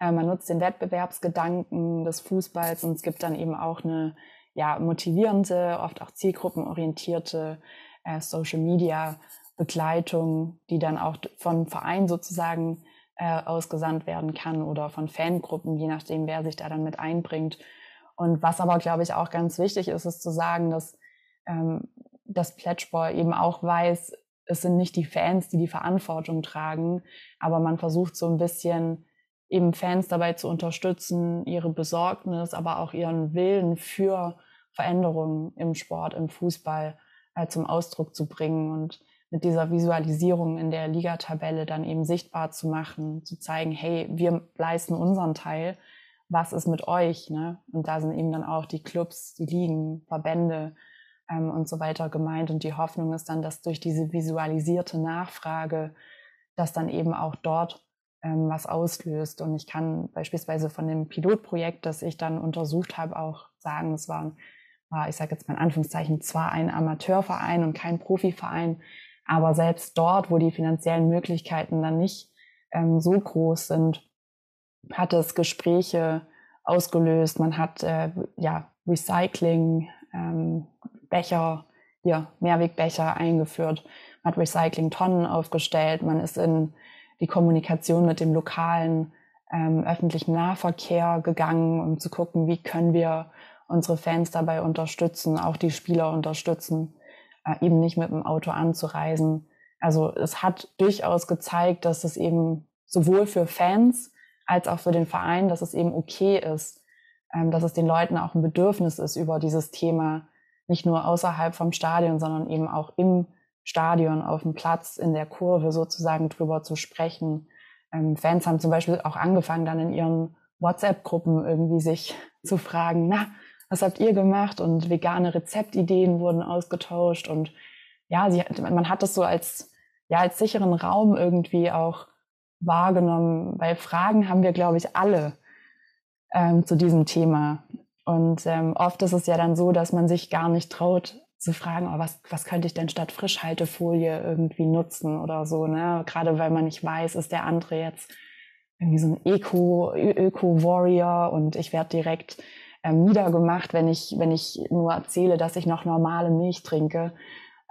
Äh, man nutzt den Wettbewerbsgedanken des Fußballs und es gibt dann eben auch eine ja, motivierende, oft auch zielgruppenorientierte äh, Social Media Begleitung, die dann auch vom Verein sozusagen äh, ausgesandt werden kann oder von Fangruppen, je nachdem, wer sich da dann mit einbringt. Und was aber, glaube ich, auch ganz wichtig ist, ist zu sagen, dass ähm, das Pledgeball eben auch weiß, es sind nicht die Fans, die die Verantwortung tragen, aber man versucht so ein bisschen eben Fans dabei zu unterstützen, ihre Besorgnis, aber auch ihren Willen für Veränderungen im Sport, im Fußball äh, zum Ausdruck zu bringen und mit dieser Visualisierung in der Ligatabelle dann eben sichtbar zu machen, zu zeigen, hey, wir leisten unseren Teil, was ist mit euch? Ne? Und da sind eben dann auch die Clubs, die Ligen, Verbände ähm, und so weiter gemeint. Und die Hoffnung ist dann, dass durch diese visualisierte Nachfrage, dass dann eben auch dort ähm, was auslöst. Und ich kann beispielsweise von dem Pilotprojekt, das ich dann untersucht habe, auch sagen, es war, war ich sage jetzt mal in Anführungszeichen, zwar ein Amateurverein und kein Profiverein, aber selbst dort, wo die finanziellen Möglichkeiten dann nicht ähm, so groß sind, hat es Gespräche ausgelöst. Man hat äh, ja Recycling, ähm, Becher, hier Mehrwegbecher eingeführt, man hat Recycling-Tonnen aufgestellt, man ist in die Kommunikation mit dem lokalen ähm, öffentlichen Nahverkehr gegangen, um zu gucken, wie können wir unsere Fans dabei unterstützen, auch die Spieler unterstützen, äh, eben nicht mit dem Auto anzureisen. Also es hat durchaus gezeigt, dass es eben sowohl für Fans als auch für den Verein, dass es eben okay ist, ähm, dass es den Leuten auch ein Bedürfnis ist, über dieses Thema nicht nur außerhalb vom Stadion, sondern eben auch im Stadion, auf dem Platz, in der Kurve sozusagen drüber zu sprechen. Ähm, Fans haben zum Beispiel auch angefangen, dann in ihren WhatsApp-Gruppen irgendwie sich zu fragen, na, was habt ihr gemacht? Und vegane Rezeptideen wurden ausgetauscht und ja, sie, man hat das so als, ja, als sicheren Raum irgendwie auch wahrgenommen, weil Fragen haben wir, glaube ich, alle ähm, zu diesem Thema. Und ähm, oft ist es ja dann so, dass man sich gar nicht traut zu fragen, oh, was, was könnte ich denn statt Frischhaltefolie irgendwie nutzen oder so. Ne? Gerade weil man nicht weiß, ist der andere jetzt irgendwie so ein Eco, Öko-Warrior und ich werde direkt ähm, niedergemacht, wenn ich, wenn ich nur erzähle, dass ich noch normale Milch trinke.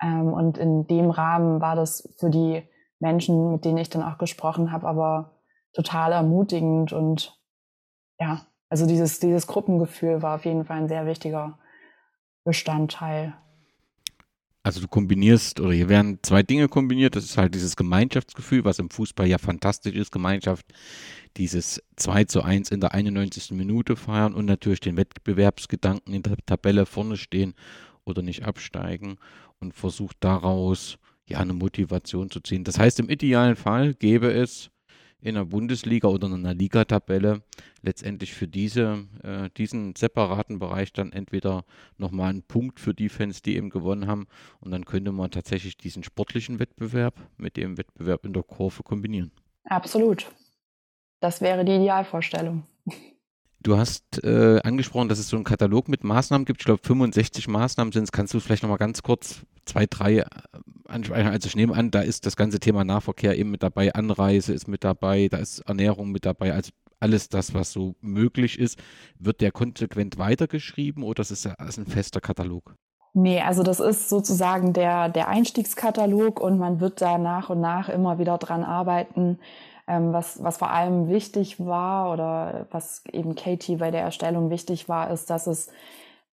Ähm, und in dem Rahmen war das für die Menschen, mit denen ich dann auch gesprochen habe, aber total ermutigend und ja, also dieses, dieses Gruppengefühl war auf jeden Fall ein sehr wichtiger Bestandteil. Also du kombinierst, oder hier werden zwei Dinge kombiniert. Das ist halt dieses Gemeinschaftsgefühl, was im Fußball ja fantastisch ist, Gemeinschaft, dieses 2 zu 1 in der 91. Minute feiern und natürlich den Wettbewerbsgedanken in der Tabelle vorne stehen oder nicht absteigen und versucht daraus ja eine Motivation zu ziehen. Das heißt, im idealen Fall gäbe es in der Bundesliga oder in einer Ligatabelle letztendlich für diese, äh, diesen separaten Bereich dann entweder nochmal einen Punkt für die Fans, die eben gewonnen haben und dann könnte man tatsächlich diesen sportlichen Wettbewerb mit dem Wettbewerb in der Kurve kombinieren. Absolut. Das wäre die Idealvorstellung. Du hast äh, angesprochen, dass es so einen Katalog mit Maßnahmen gibt. Ich glaube, 65 Maßnahmen sind es. Kannst du vielleicht nochmal ganz kurz zwei, drei äh? Also ich nehme an, da ist das ganze Thema Nahverkehr eben mit dabei, Anreise ist mit dabei, da ist Ernährung mit dabei. Also alles das, was so möglich ist. Wird der konsequent weitergeschrieben oder ist es ein fester Katalog? Nee, also das ist sozusagen der, der Einstiegskatalog und man wird da nach und nach immer wieder dran arbeiten, ähm, was, was vor allem wichtig war oder was eben Katie bei der Erstellung wichtig war, ist, dass es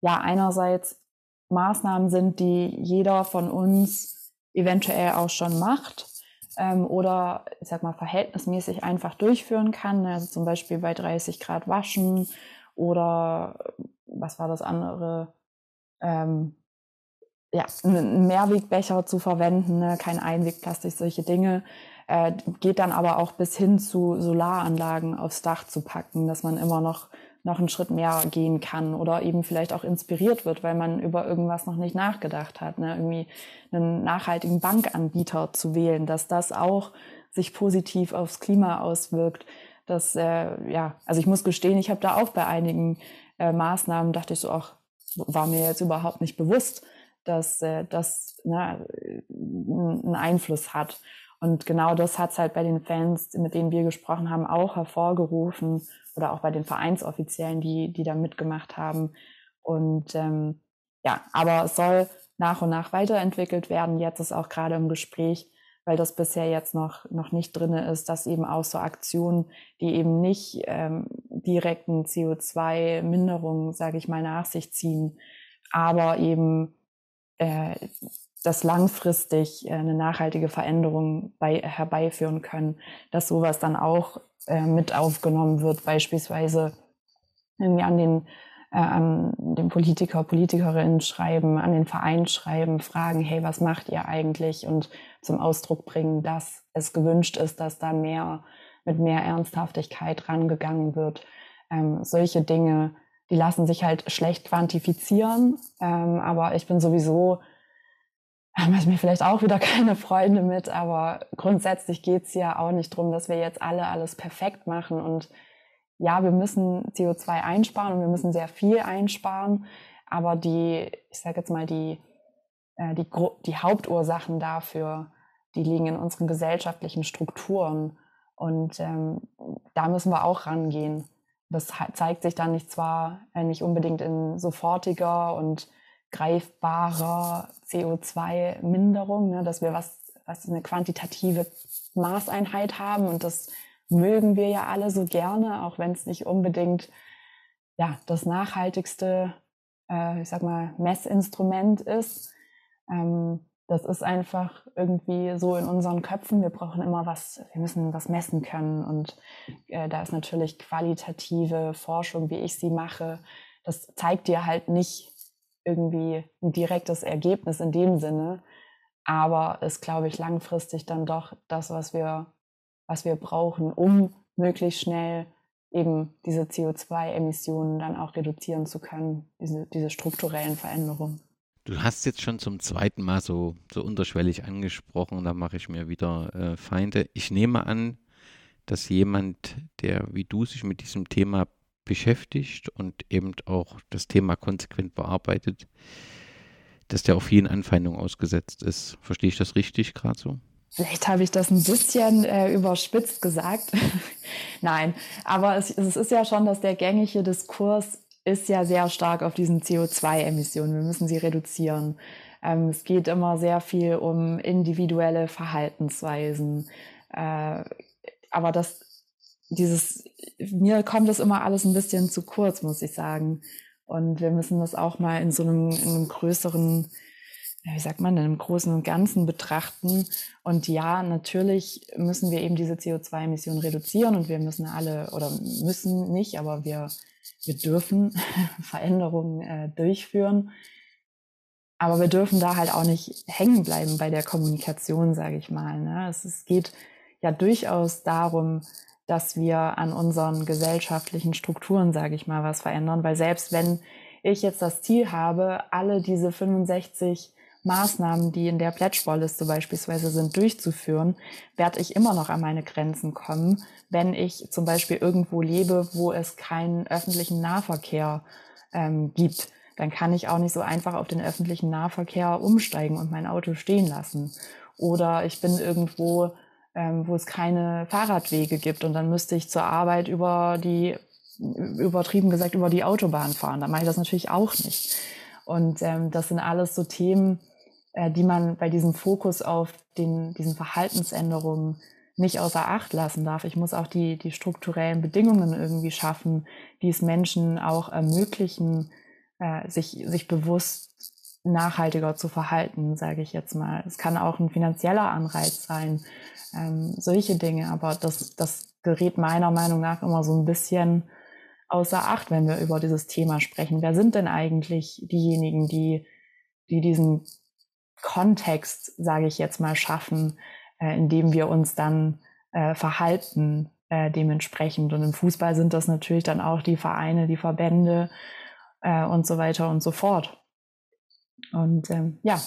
ja einerseits Maßnahmen sind, die jeder von uns eventuell auch schon macht ähm, oder ich sag mal verhältnismäßig einfach durchführen kann. Also zum Beispiel bei 30 Grad waschen oder was war das andere? Ähm, ja, einen Mehrwegbecher zu verwenden, ne? kein Einwegplastik, solche Dinge äh, geht dann aber auch bis hin zu Solaranlagen aufs Dach zu packen, dass man immer noch noch einen Schritt mehr gehen kann oder eben vielleicht auch inspiriert wird, weil man über irgendwas noch nicht nachgedacht hat, ne? irgendwie einen nachhaltigen Bankanbieter zu wählen, dass das auch sich positiv aufs Klima auswirkt. Das, äh, ja, also ich muss gestehen, ich habe da auch bei einigen äh, Maßnahmen dachte ich so, ach, war mir jetzt überhaupt nicht bewusst, dass äh, das ne, einen Einfluss hat. Und genau das hat es halt bei den Fans, mit denen wir gesprochen haben, auch hervorgerufen oder auch bei den Vereinsoffiziellen, die, die da mitgemacht haben. Und ähm, ja, aber es soll nach und nach weiterentwickelt werden. Jetzt ist auch gerade im Gespräch, weil das bisher jetzt noch, noch nicht drin ist, dass eben auch so Aktionen, die eben nicht ähm, direkten CO2-Minderungen, sage ich mal, nach sich ziehen, aber eben äh, das langfristig äh, eine nachhaltige Veränderung bei, herbeiführen können, dass sowas dann auch äh, mit aufgenommen wird, beispielsweise irgendwie an den äh, an den Politiker, Politikerinnen schreiben, an den Verein schreiben, fragen, hey, was macht ihr eigentlich? Und zum Ausdruck bringen, dass es gewünscht ist, dass da mehr, mit mehr Ernsthaftigkeit rangegangen wird. Ähm, solche Dinge, die lassen sich halt schlecht quantifizieren, ähm, aber ich bin sowieso haben mir vielleicht auch wieder keine Freunde mit, aber grundsätzlich geht's ja auch nicht drum, dass wir jetzt alle alles perfekt machen. Und ja, wir müssen CO2 einsparen und wir müssen sehr viel einsparen, aber die, ich sage jetzt mal, die, äh, die, die Hauptursachen dafür, die liegen in unseren gesellschaftlichen Strukturen. Und ähm, da müssen wir auch rangehen. Das zeigt sich dann nicht zwar äh, nicht unbedingt in sofortiger und greifbarer CO2-Minderung, ne, dass wir was, was eine quantitative Maßeinheit haben und das mögen wir ja alle so gerne, auch wenn es nicht unbedingt ja, das nachhaltigste, äh, ich sag mal, Messinstrument ist. Ähm, das ist einfach irgendwie so in unseren Köpfen. Wir brauchen immer was, wir müssen was messen können. Und äh, da ist natürlich qualitative Forschung, wie ich sie mache, das zeigt dir halt nicht irgendwie ein direktes Ergebnis in dem Sinne, aber ist, glaube ich, langfristig dann doch das, was wir, was wir brauchen, um möglichst schnell eben diese CO2-Emissionen dann auch reduzieren zu können, diese, diese strukturellen Veränderungen. Du hast jetzt schon zum zweiten Mal so, so unterschwellig angesprochen, da mache ich mir wieder äh, Feinde. Ich nehme an, dass jemand, der wie du sich mit diesem Thema beschäftigt und eben auch das Thema konsequent bearbeitet, dass der auf vielen Anfeindungen ausgesetzt ist. Verstehe ich das richtig gerade so? Vielleicht habe ich das ein bisschen äh, überspitzt gesagt. Nein, aber es, es ist ja schon, dass der gängige Diskurs ist ja sehr stark auf diesen CO2-Emissionen. Wir müssen sie reduzieren. Ähm, es geht immer sehr viel um individuelle Verhaltensweisen. Äh, aber das dieses, mir kommt das immer alles ein bisschen zu kurz, muss ich sagen. Und wir müssen das auch mal in so einem, in einem größeren, wie sagt man, in einem großen und Ganzen betrachten. Und ja, natürlich müssen wir eben diese CO2-Emissionen reduzieren und wir müssen alle, oder müssen nicht, aber wir, wir dürfen Veränderungen äh, durchführen. Aber wir dürfen da halt auch nicht hängen bleiben bei der Kommunikation, sage ich mal. Ne? Es, es geht ja durchaus darum, dass wir an unseren gesellschaftlichen Strukturen, sage ich mal, was verändern. Weil selbst wenn ich jetzt das Ziel habe, alle diese 65 Maßnahmen, die in der Pledge-Liste beispielsweise sind, durchzuführen, werde ich immer noch an meine Grenzen kommen, wenn ich zum Beispiel irgendwo lebe, wo es keinen öffentlichen Nahverkehr ähm, gibt. Dann kann ich auch nicht so einfach auf den öffentlichen Nahverkehr umsteigen und mein Auto stehen lassen. Oder ich bin irgendwo ähm, wo es keine Fahrradwege gibt und dann müsste ich zur Arbeit über die, übertrieben gesagt, über die Autobahn fahren. Da mache ich das natürlich auch nicht. Und ähm, das sind alles so Themen, äh, die man bei diesem Fokus auf den, diesen Verhaltensänderungen nicht außer Acht lassen darf. Ich muss auch die, die strukturellen Bedingungen irgendwie schaffen, die es Menschen auch ermöglichen, äh, sich, sich bewusst nachhaltiger zu verhalten, sage ich jetzt mal. Es kann auch ein finanzieller Anreiz sein, ähm, solche Dinge. Aber das, das gerät meiner Meinung nach immer so ein bisschen außer Acht, wenn wir über dieses Thema sprechen. Wer sind denn eigentlich diejenigen, die, die diesen Kontext, sage ich jetzt mal, schaffen, äh, in dem wir uns dann äh, verhalten äh, dementsprechend. Und im Fußball sind das natürlich dann auch die Vereine, die Verbände äh, und so weiter und so fort. Und ähm, ja.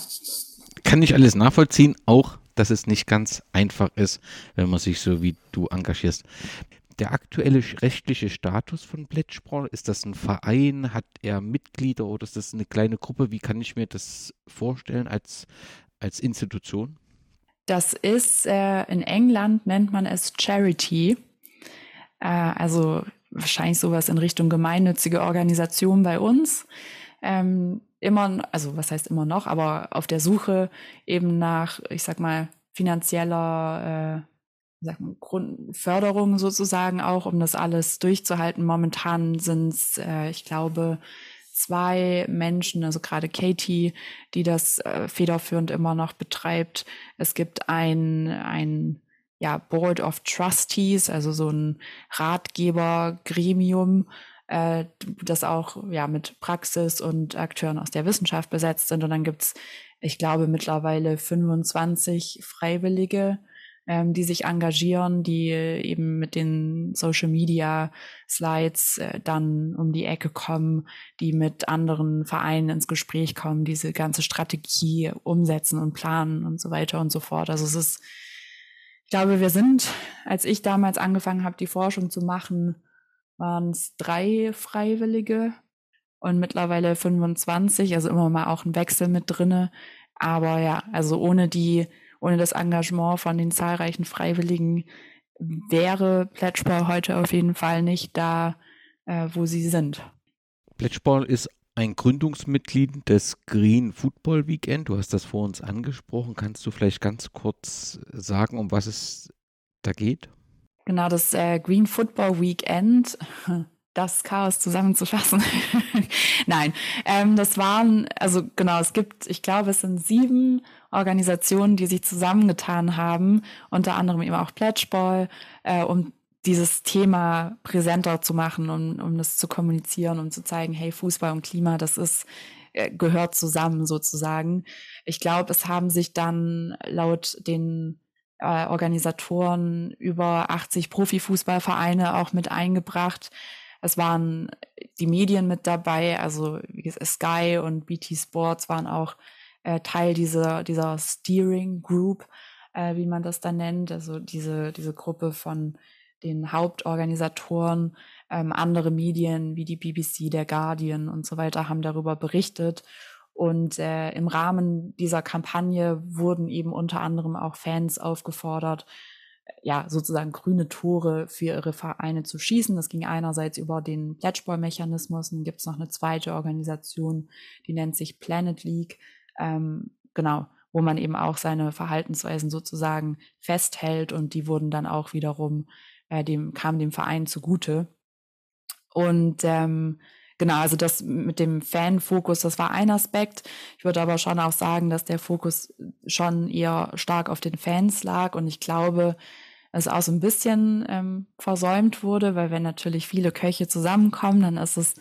Kann ich alles nachvollziehen, auch dass es nicht ganz einfach ist, wenn man sich so wie du engagierst. Der aktuelle rechtliche Status von Blitzsport, ist das ein Verein? Hat er Mitglieder oder ist das eine kleine Gruppe? Wie kann ich mir das vorstellen als, als Institution? Das ist äh, in England nennt man es Charity. Äh, also wahrscheinlich sowas in Richtung gemeinnützige Organisation bei uns. Ähm, immer, also was heißt immer noch, aber auf der Suche eben nach, ich sag mal, finanzieller äh, sag mal, Grundförderung sozusagen auch, um das alles durchzuhalten. Momentan sind es, äh, ich glaube, zwei Menschen, also gerade Katie, die das äh, federführend immer noch betreibt. Es gibt ein, ein ja, Board of Trustees, also so ein Ratgebergremium, äh, das auch ja mit Praxis und Akteuren aus der Wissenschaft besetzt sind. Und dann gibt's, ich glaube, mittlerweile 25 Freiwillige, ähm, die sich engagieren, die eben mit den Social Media Slides äh, dann um die Ecke kommen, die mit anderen Vereinen ins Gespräch kommen, diese ganze Strategie umsetzen und planen und so weiter und so fort. Also es ist, ich glaube, wir sind, als ich damals angefangen habe, die Forschung zu machen, waren es drei Freiwillige und mittlerweile 25, also immer mal auch ein Wechsel mit drinne. Aber ja, also ohne die ohne das Engagement von den zahlreichen Freiwilligen wäre Pledgeball heute auf jeden Fall nicht da, äh, wo sie sind. Pledgeball ist ein Gründungsmitglied des Green Football Weekend. Du hast das vor uns angesprochen. Kannst du vielleicht ganz kurz sagen, um was es da geht? Genau, das äh, Green Football Weekend das Chaos zusammenzufassen. Nein, ähm, das waren, also genau, es gibt, ich glaube, es sind sieben Organisationen, die sich zusammengetan haben, unter anderem eben auch Pledgeball, äh, um dieses Thema präsenter zu machen, um, um das zu kommunizieren, um zu zeigen, hey, Fußball und Klima, das ist äh, gehört zusammen sozusagen. Ich glaube, es haben sich dann laut den äh, Organisatoren über 80 Profifußballvereine auch mit eingebracht, es waren die Medien mit dabei, also Sky und BT Sports waren auch äh, Teil dieser, dieser Steering Group, äh, wie man das dann nennt, also diese, diese Gruppe von den Hauptorganisatoren, ähm, andere Medien wie die BBC, der Guardian und so weiter haben darüber berichtet. Und äh, im Rahmen dieser Kampagne wurden eben unter anderem auch Fans aufgefordert, ja, sozusagen grüne Tore für ihre Vereine zu schießen. Das ging einerseits über den Pledgeball-Mechanismus, dann gibt es noch eine zweite Organisation, die nennt sich Planet League, ähm, genau, wo man eben auch seine Verhaltensweisen sozusagen festhält und die wurden dann auch wiederum, äh, dem, kam dem Verein zugute. Und ähm, genau, also das mit dem Fan-Fokus, das war ein Aspekt. Ich würde aber schon auch sagen, dass der Fokus schon eher stark auf den Fans lag und ich glaube, es auch so ein bisschen ähm, versäumt wurde, weil wenn natürlich viele Köche zusammenkommen, dann ist es,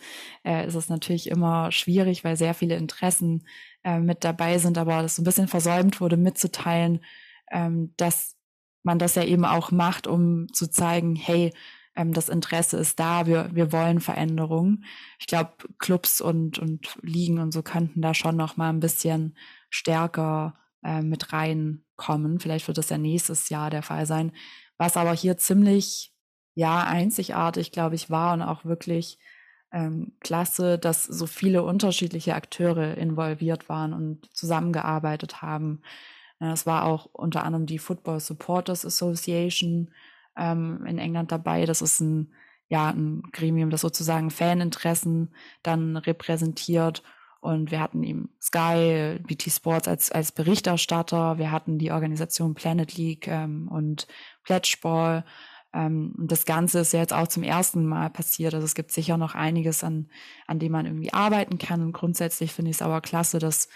äh, ist es natürlich immer schwierig, weil sehr viele Interessen äh, mit dabei sind, aber es so ein bisschen versäumt wurde mitzuteilen, ähm, dass man das ja eben auch macht, um zu zeigen, hey, ähm, das Interesse ist da, wir, wir wollen Veränderungen. Ich glaube, Clubs und, und Ligen und so könnten da schon noch mal ein bisschen stärker äh, mit reinkommen. Vielleicht wird das ja nächstes Jahr der Fall sein. Was aber hier ziemlich, ja, einzigartig, glaube ich, war und auch wirklich ähm, klasse, dass so viele unterschiedliche Akteure involviert waren und zusammengearbeitet haben. Es war auch unter anderem die Football Supporters Association ähm, in England dabei. Das ist ein, ja, ein Gremium, das sozusagen Faninteressen dann repräsentiert und wir hatten eben Sky, BT Sports als, als Berichterstatter. Wir hatten die Organisation Planet League ähm, und Pledgeball. Ähm, und das Ganze ist ja jetzt auch zum ersten Mal passiert. Also es gibt sicher noch einiges, an, an dem man irgendwie arbeiten kann. Und grundsätzlich finde ich es aber klasse, dass,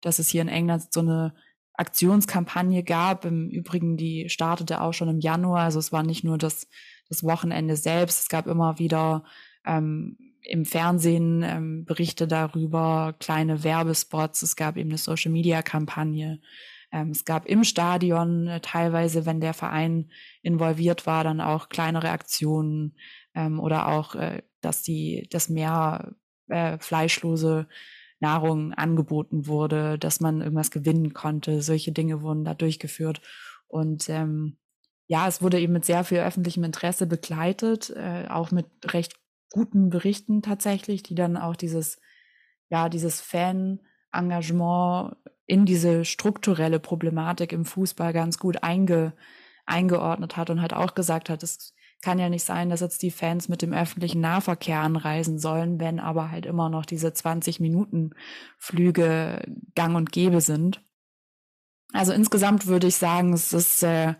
dass es hier in England so eine Aktionskampagne gab. Im Übrigen, die startete auch schon im Januar. Also es war nicht nur das, das Wochenende selbst. Es gab immer wieder ähm, im Fernsehen ähm, Berichte darüber, kleine Werbespots, es gab eben eine Social-Media-Kampagne. Ähm, es gab im Stadion äh, teilweise, wenn der Verein involviert war, dann auch kleinere Aktionen ähm, oder auch, äh, dass die, dass mehr äh, fleischlose Nahrung angeboten wurde, dass man irgendwas gewinnen konnte. Solche Dinge wurden da durchgeführt. Und ähm, ja, es wurde eben mit sehr viel öffentlichem Interesse begleitet, äh, auch mit recht guten Berichten tatsächlich, die dann auch dieses, ja, dieses Fan-Engagement in diese strukturelle Problematik im Fußball ganz gut einge, eingeordnet hat und halt auch gesagt hat, es kann ja nicht sein, dass jetzt die Fans mit dem öffentlichen Nahverkehr anreisen sollen, wenn aber halt immer noch diese 20 Minuten Flüge gang und gäbe sind. Also insgesamt würde ich sagen, es ist, äh,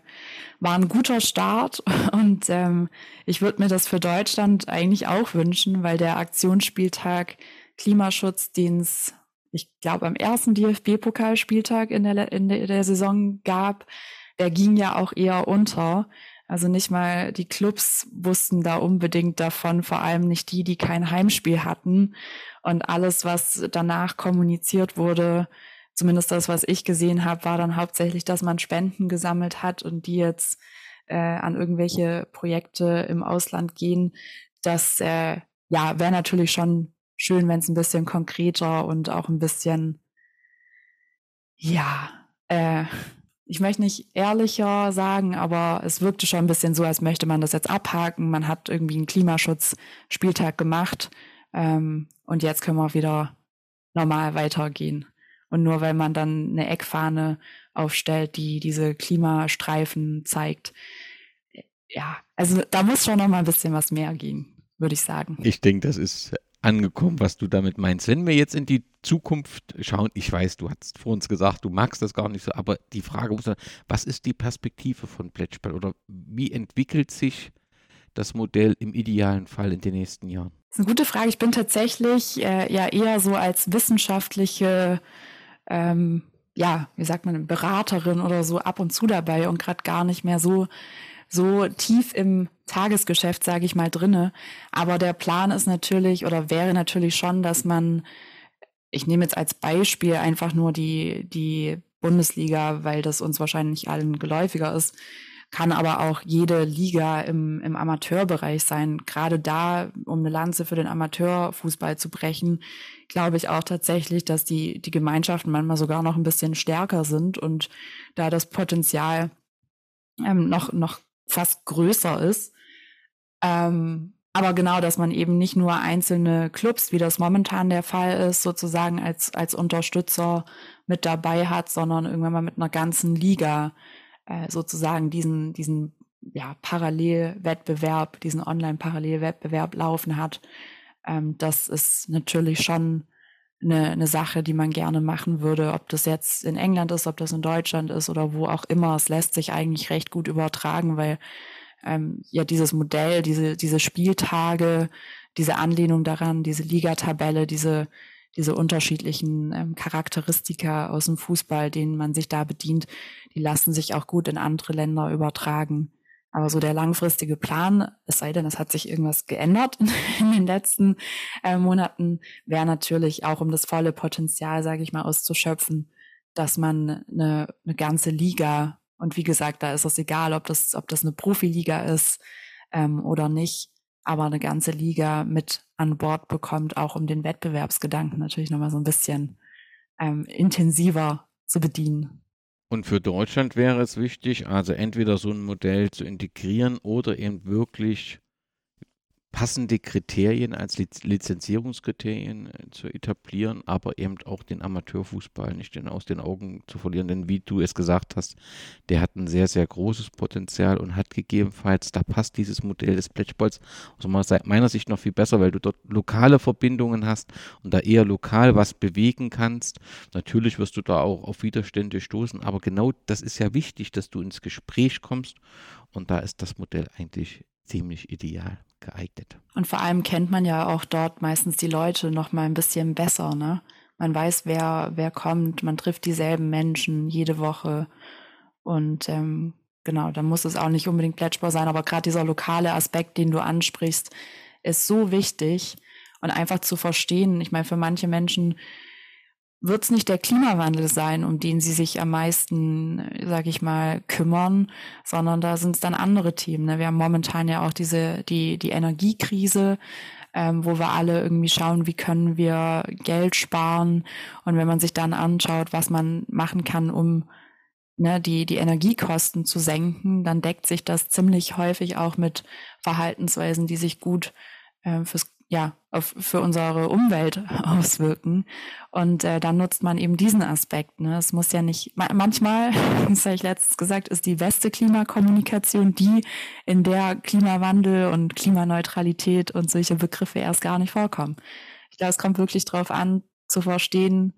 war ein guter Start und ähm, ich würde mir das für Deutschland eigentlich auch wünschen, weil der Aktionsspieltag Klimaschutz, den es, ich glaube, am ersten DFB-Pokalspieltag in der, in der, der Saison gab, der ging ja auch eher unter. Also nicht mal die Clubs wussten da unbedingt davon, vor allem nicht die, die kein Heimspiel hatten. Und alles, was danach kommuniziert wurde, zumindest das, was ich gesehen habe, war dann hauptsächlich, dass man Spenden gesammelt hat und die jetzt äh, an irgendwelche Projekte im Ausland gehen. Das äh, ja wäre natürlich schon schön, wenn es ein bisschen konkreter und auch ein bisschen ja äh, ich möchte nicht ehrlicher sagen, aber es wirkte schon ein bisschen so, als möchte man das jetzt abhaken. Man hat irgendwie einen Klimaschutzspieltag gemacht ähm, und jetzt können wir wieder normal weitergehen. Und nur weil man dann eine Eckfahne aufstellt, die diese Klimastreifen zeigt, ja, also da muss schon noch mal ein bisschen was mehr gehen, würde ich sagen. Ich denke, das ist angekommen, was du damit meinst. Wenn wir jetzt in die Zukunft schauen, ich weiß, du hast vor uns gesagt, du magst das gar nicht so, aber die Frage muss sein, was ist die Perspektive von Plätschball oder wie entwickelt sich das Modell im idealen Fall in den nächsten Jahren? Das ist eine gute Frage. Ich bin tatsächlich äh, ja eher so als wissenschaftliche ähm, ja, wie sagt man, Beraterin oder so ab und zu dabei und gerade gar nicht mehr so so tief im Tagesgeschäft, sage ich mal, drinne. Aber der Plan ist natürlich oder wäre natürlich schon, dass man, ich nehme jetzt als Beispiel einfach nur die die Bundesliga, weil das uns wahrscheinlich allen geläufiger ist, kann aber auch jede Liga im, im Amateurbereich sein. Gerade da, um eine Lanze für den Amateurfußball zu brechen, glaube ich auch tatsächlich, dass die, die Gemeinschaften manchmal sogar noch ein bisschen stärker sind und da das Potenzial ähm, noch, noch fast größer ist. Ähm, aber genau, dass man eben nicht nur einzelne Clubs, wie das momentan der Fall ist, sozusagen als, als Unterstützer mit dabei hat, sondern irgendwann mal mit einer ganzen Liga äh, sozusagen diesen, diesen ja, Parallelwettbewerb, diesen Online-Parallelwettbewerb laufen hat. Ähm, das ist natürlich schon eine, eine Sache, die man gerne machen würde, ob das jetzt in England ist, ob das in Deutschland ist oder wo auch immer. Es lässt sich eigentlich recht gut übertragen, weil ähm, ja dieses Modell, diese, diese Spieltage, diese Anlehnung daran, diese Ligatabelle, diese diese unterschiedlichen ähm, Charakteristika aus dem Fußball, denen man sich da bedient, die lassen sich auch gut in andere Länder übertragen. Aber so der langfristige Plan, es sei denn, es hat sich irgendwas geändert in, in den letzten äh, Monaten, wäre natürlich auch, um das volle Potenzial, sage ich mal, auszuschöpfen, dass man eine, eine ganze Liga und wie gesagt, da ist es egal, ob das, ob das eine Profiliga ist ähm, oder nicht, aber eine ganze Liga mit an Bord bekommt, auch um den Wettbewerbsgedanken natürlich nochmal so ein bisschen ähm, intensiver zu bedienen. Und für Deutschland wäre es wichtig, also entweder so ein Modell zu integrieren oder eben wirklich passende Kriterien als Lizenzierungskriterien äh, zu etablieren, aber eben auch den Amateurfußball nicht aus den Augen zu verlieren. Denn wie du es gesagt hast, der hat ein sehr, sehr großes Potenzial und hat gegebenenfalls, da passt dieses Modell des Plätschballs aus meiner Sicht noch viel besser, weil du dort lokale Verbindungen hast und da eher lokal was bewegen kannst. Natürlich wirst du da auch auf Widerstände stoßen, aber genau das ist ja wichtig, dass du ins Gespräch kommst und da ist das Modell eigentlich ziemlich ideal geeignet. Und vor allem kennt man ja auch dort meistens die Leute noch mal ein bisschen besser, ne? Man weiß, wer, wer kommt, man trifft dieselben Menschen jede Woche. Und ähm, genau, da muss es auch nicht unbedingt Plätschbau sein, aber gerade dieser lokale Aspekt, den du ansprichst, ist so wichtig und einfach zu verstehen. Ich meine, für manche Menschen wird es nicht der Klimawandel sein, um den sie sich am meisten, sage ich mal, kümmern, sondern da sind es dann andere Themen. Ne? Wir haben momentan ja auch diese die die Energiekrise, ähm, wo wir alle irgendwie schauen, wie können wir Geld sparen und wenn man sich dann anschaut, was man machen kann, um ne, die die Energiekosten zu senken, dann deckt sich das ziemlich häufig auch mit Verhaltensweisen, die sich gut äh, fürs ja, auf, für unsere Umwelt auswirken. Und äh, dann nutzt man eben diesen Aspekt. Ne? Es muss ja nicht, manchmal, das habe ich letztens gesagt, ist die beste Klimakommunikation die, in der Klimawandel und Klimaneutralität und solche Begriffe erst gar nicht vorkommen. Ich glaube, es kommt wirklich darauf an, zu verstehen,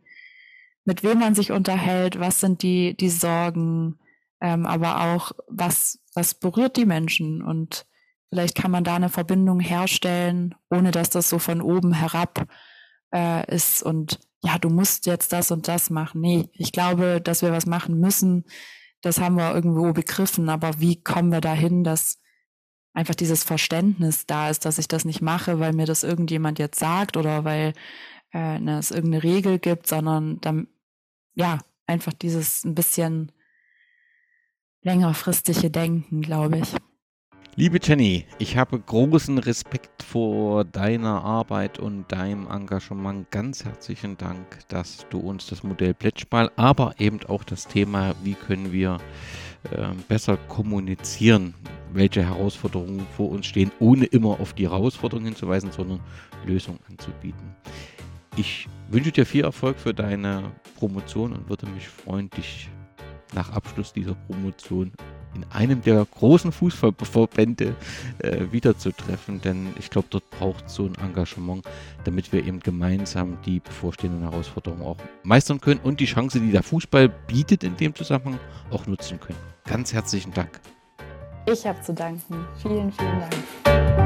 mit wem man sich unterhält, was sind die, die Sorgen, ähm, aber auch, was, was berührt die Menschen und Vielleicht kann man da eine Verbindung herstellen, ohne dass das so von oben herab äh, ist und ja, du musst jetzt das und das machen. Nee, ich glaube, dass wir was machen müssen. Das haben wir irgendwo begriffen, aber wie kommen wir dahin, dass einfach dieses Verständnis da ist, dass ich das nicht mache, weil mir das irgendjemand jetzt sagt oder weil äh, ne, es irgendeine Regel gibt, sondern dann, ja, einfach dieses ein bisschen längerfristige Denken, glaube ich. Liebe Jenny, ich habe großen Respekt vor deiner Arbeit und deinem Engagement. Ganz herzlichen Dank, dass du uns das Modell Plätschball, aber eben auch das Thema, wie können wir äh, besser kommunizieren, welche Herausforderungen vor uns stehen, ohne immer auf die Herausforderungen hinzuweisen, sondern Lösungen anzubieten. Ich wünsche dir viel Erfolg für deine Promotion und würde mich freuen, dich nach Abschluss dieser Promotion in einem der großen Fußballverbände äh, wiederzutreffen, denn ich glaube, dort braucht so ein Engagement, damit wir eben gemeinsam die bevorstehenden Herausforderungen auch meistern können und die Chance, die der Fußball bietet in dem Zusammenhang, auch nutzen können. Ganz herzlichen Dank. Ich habe zu danken. Vielen, vielen Dank.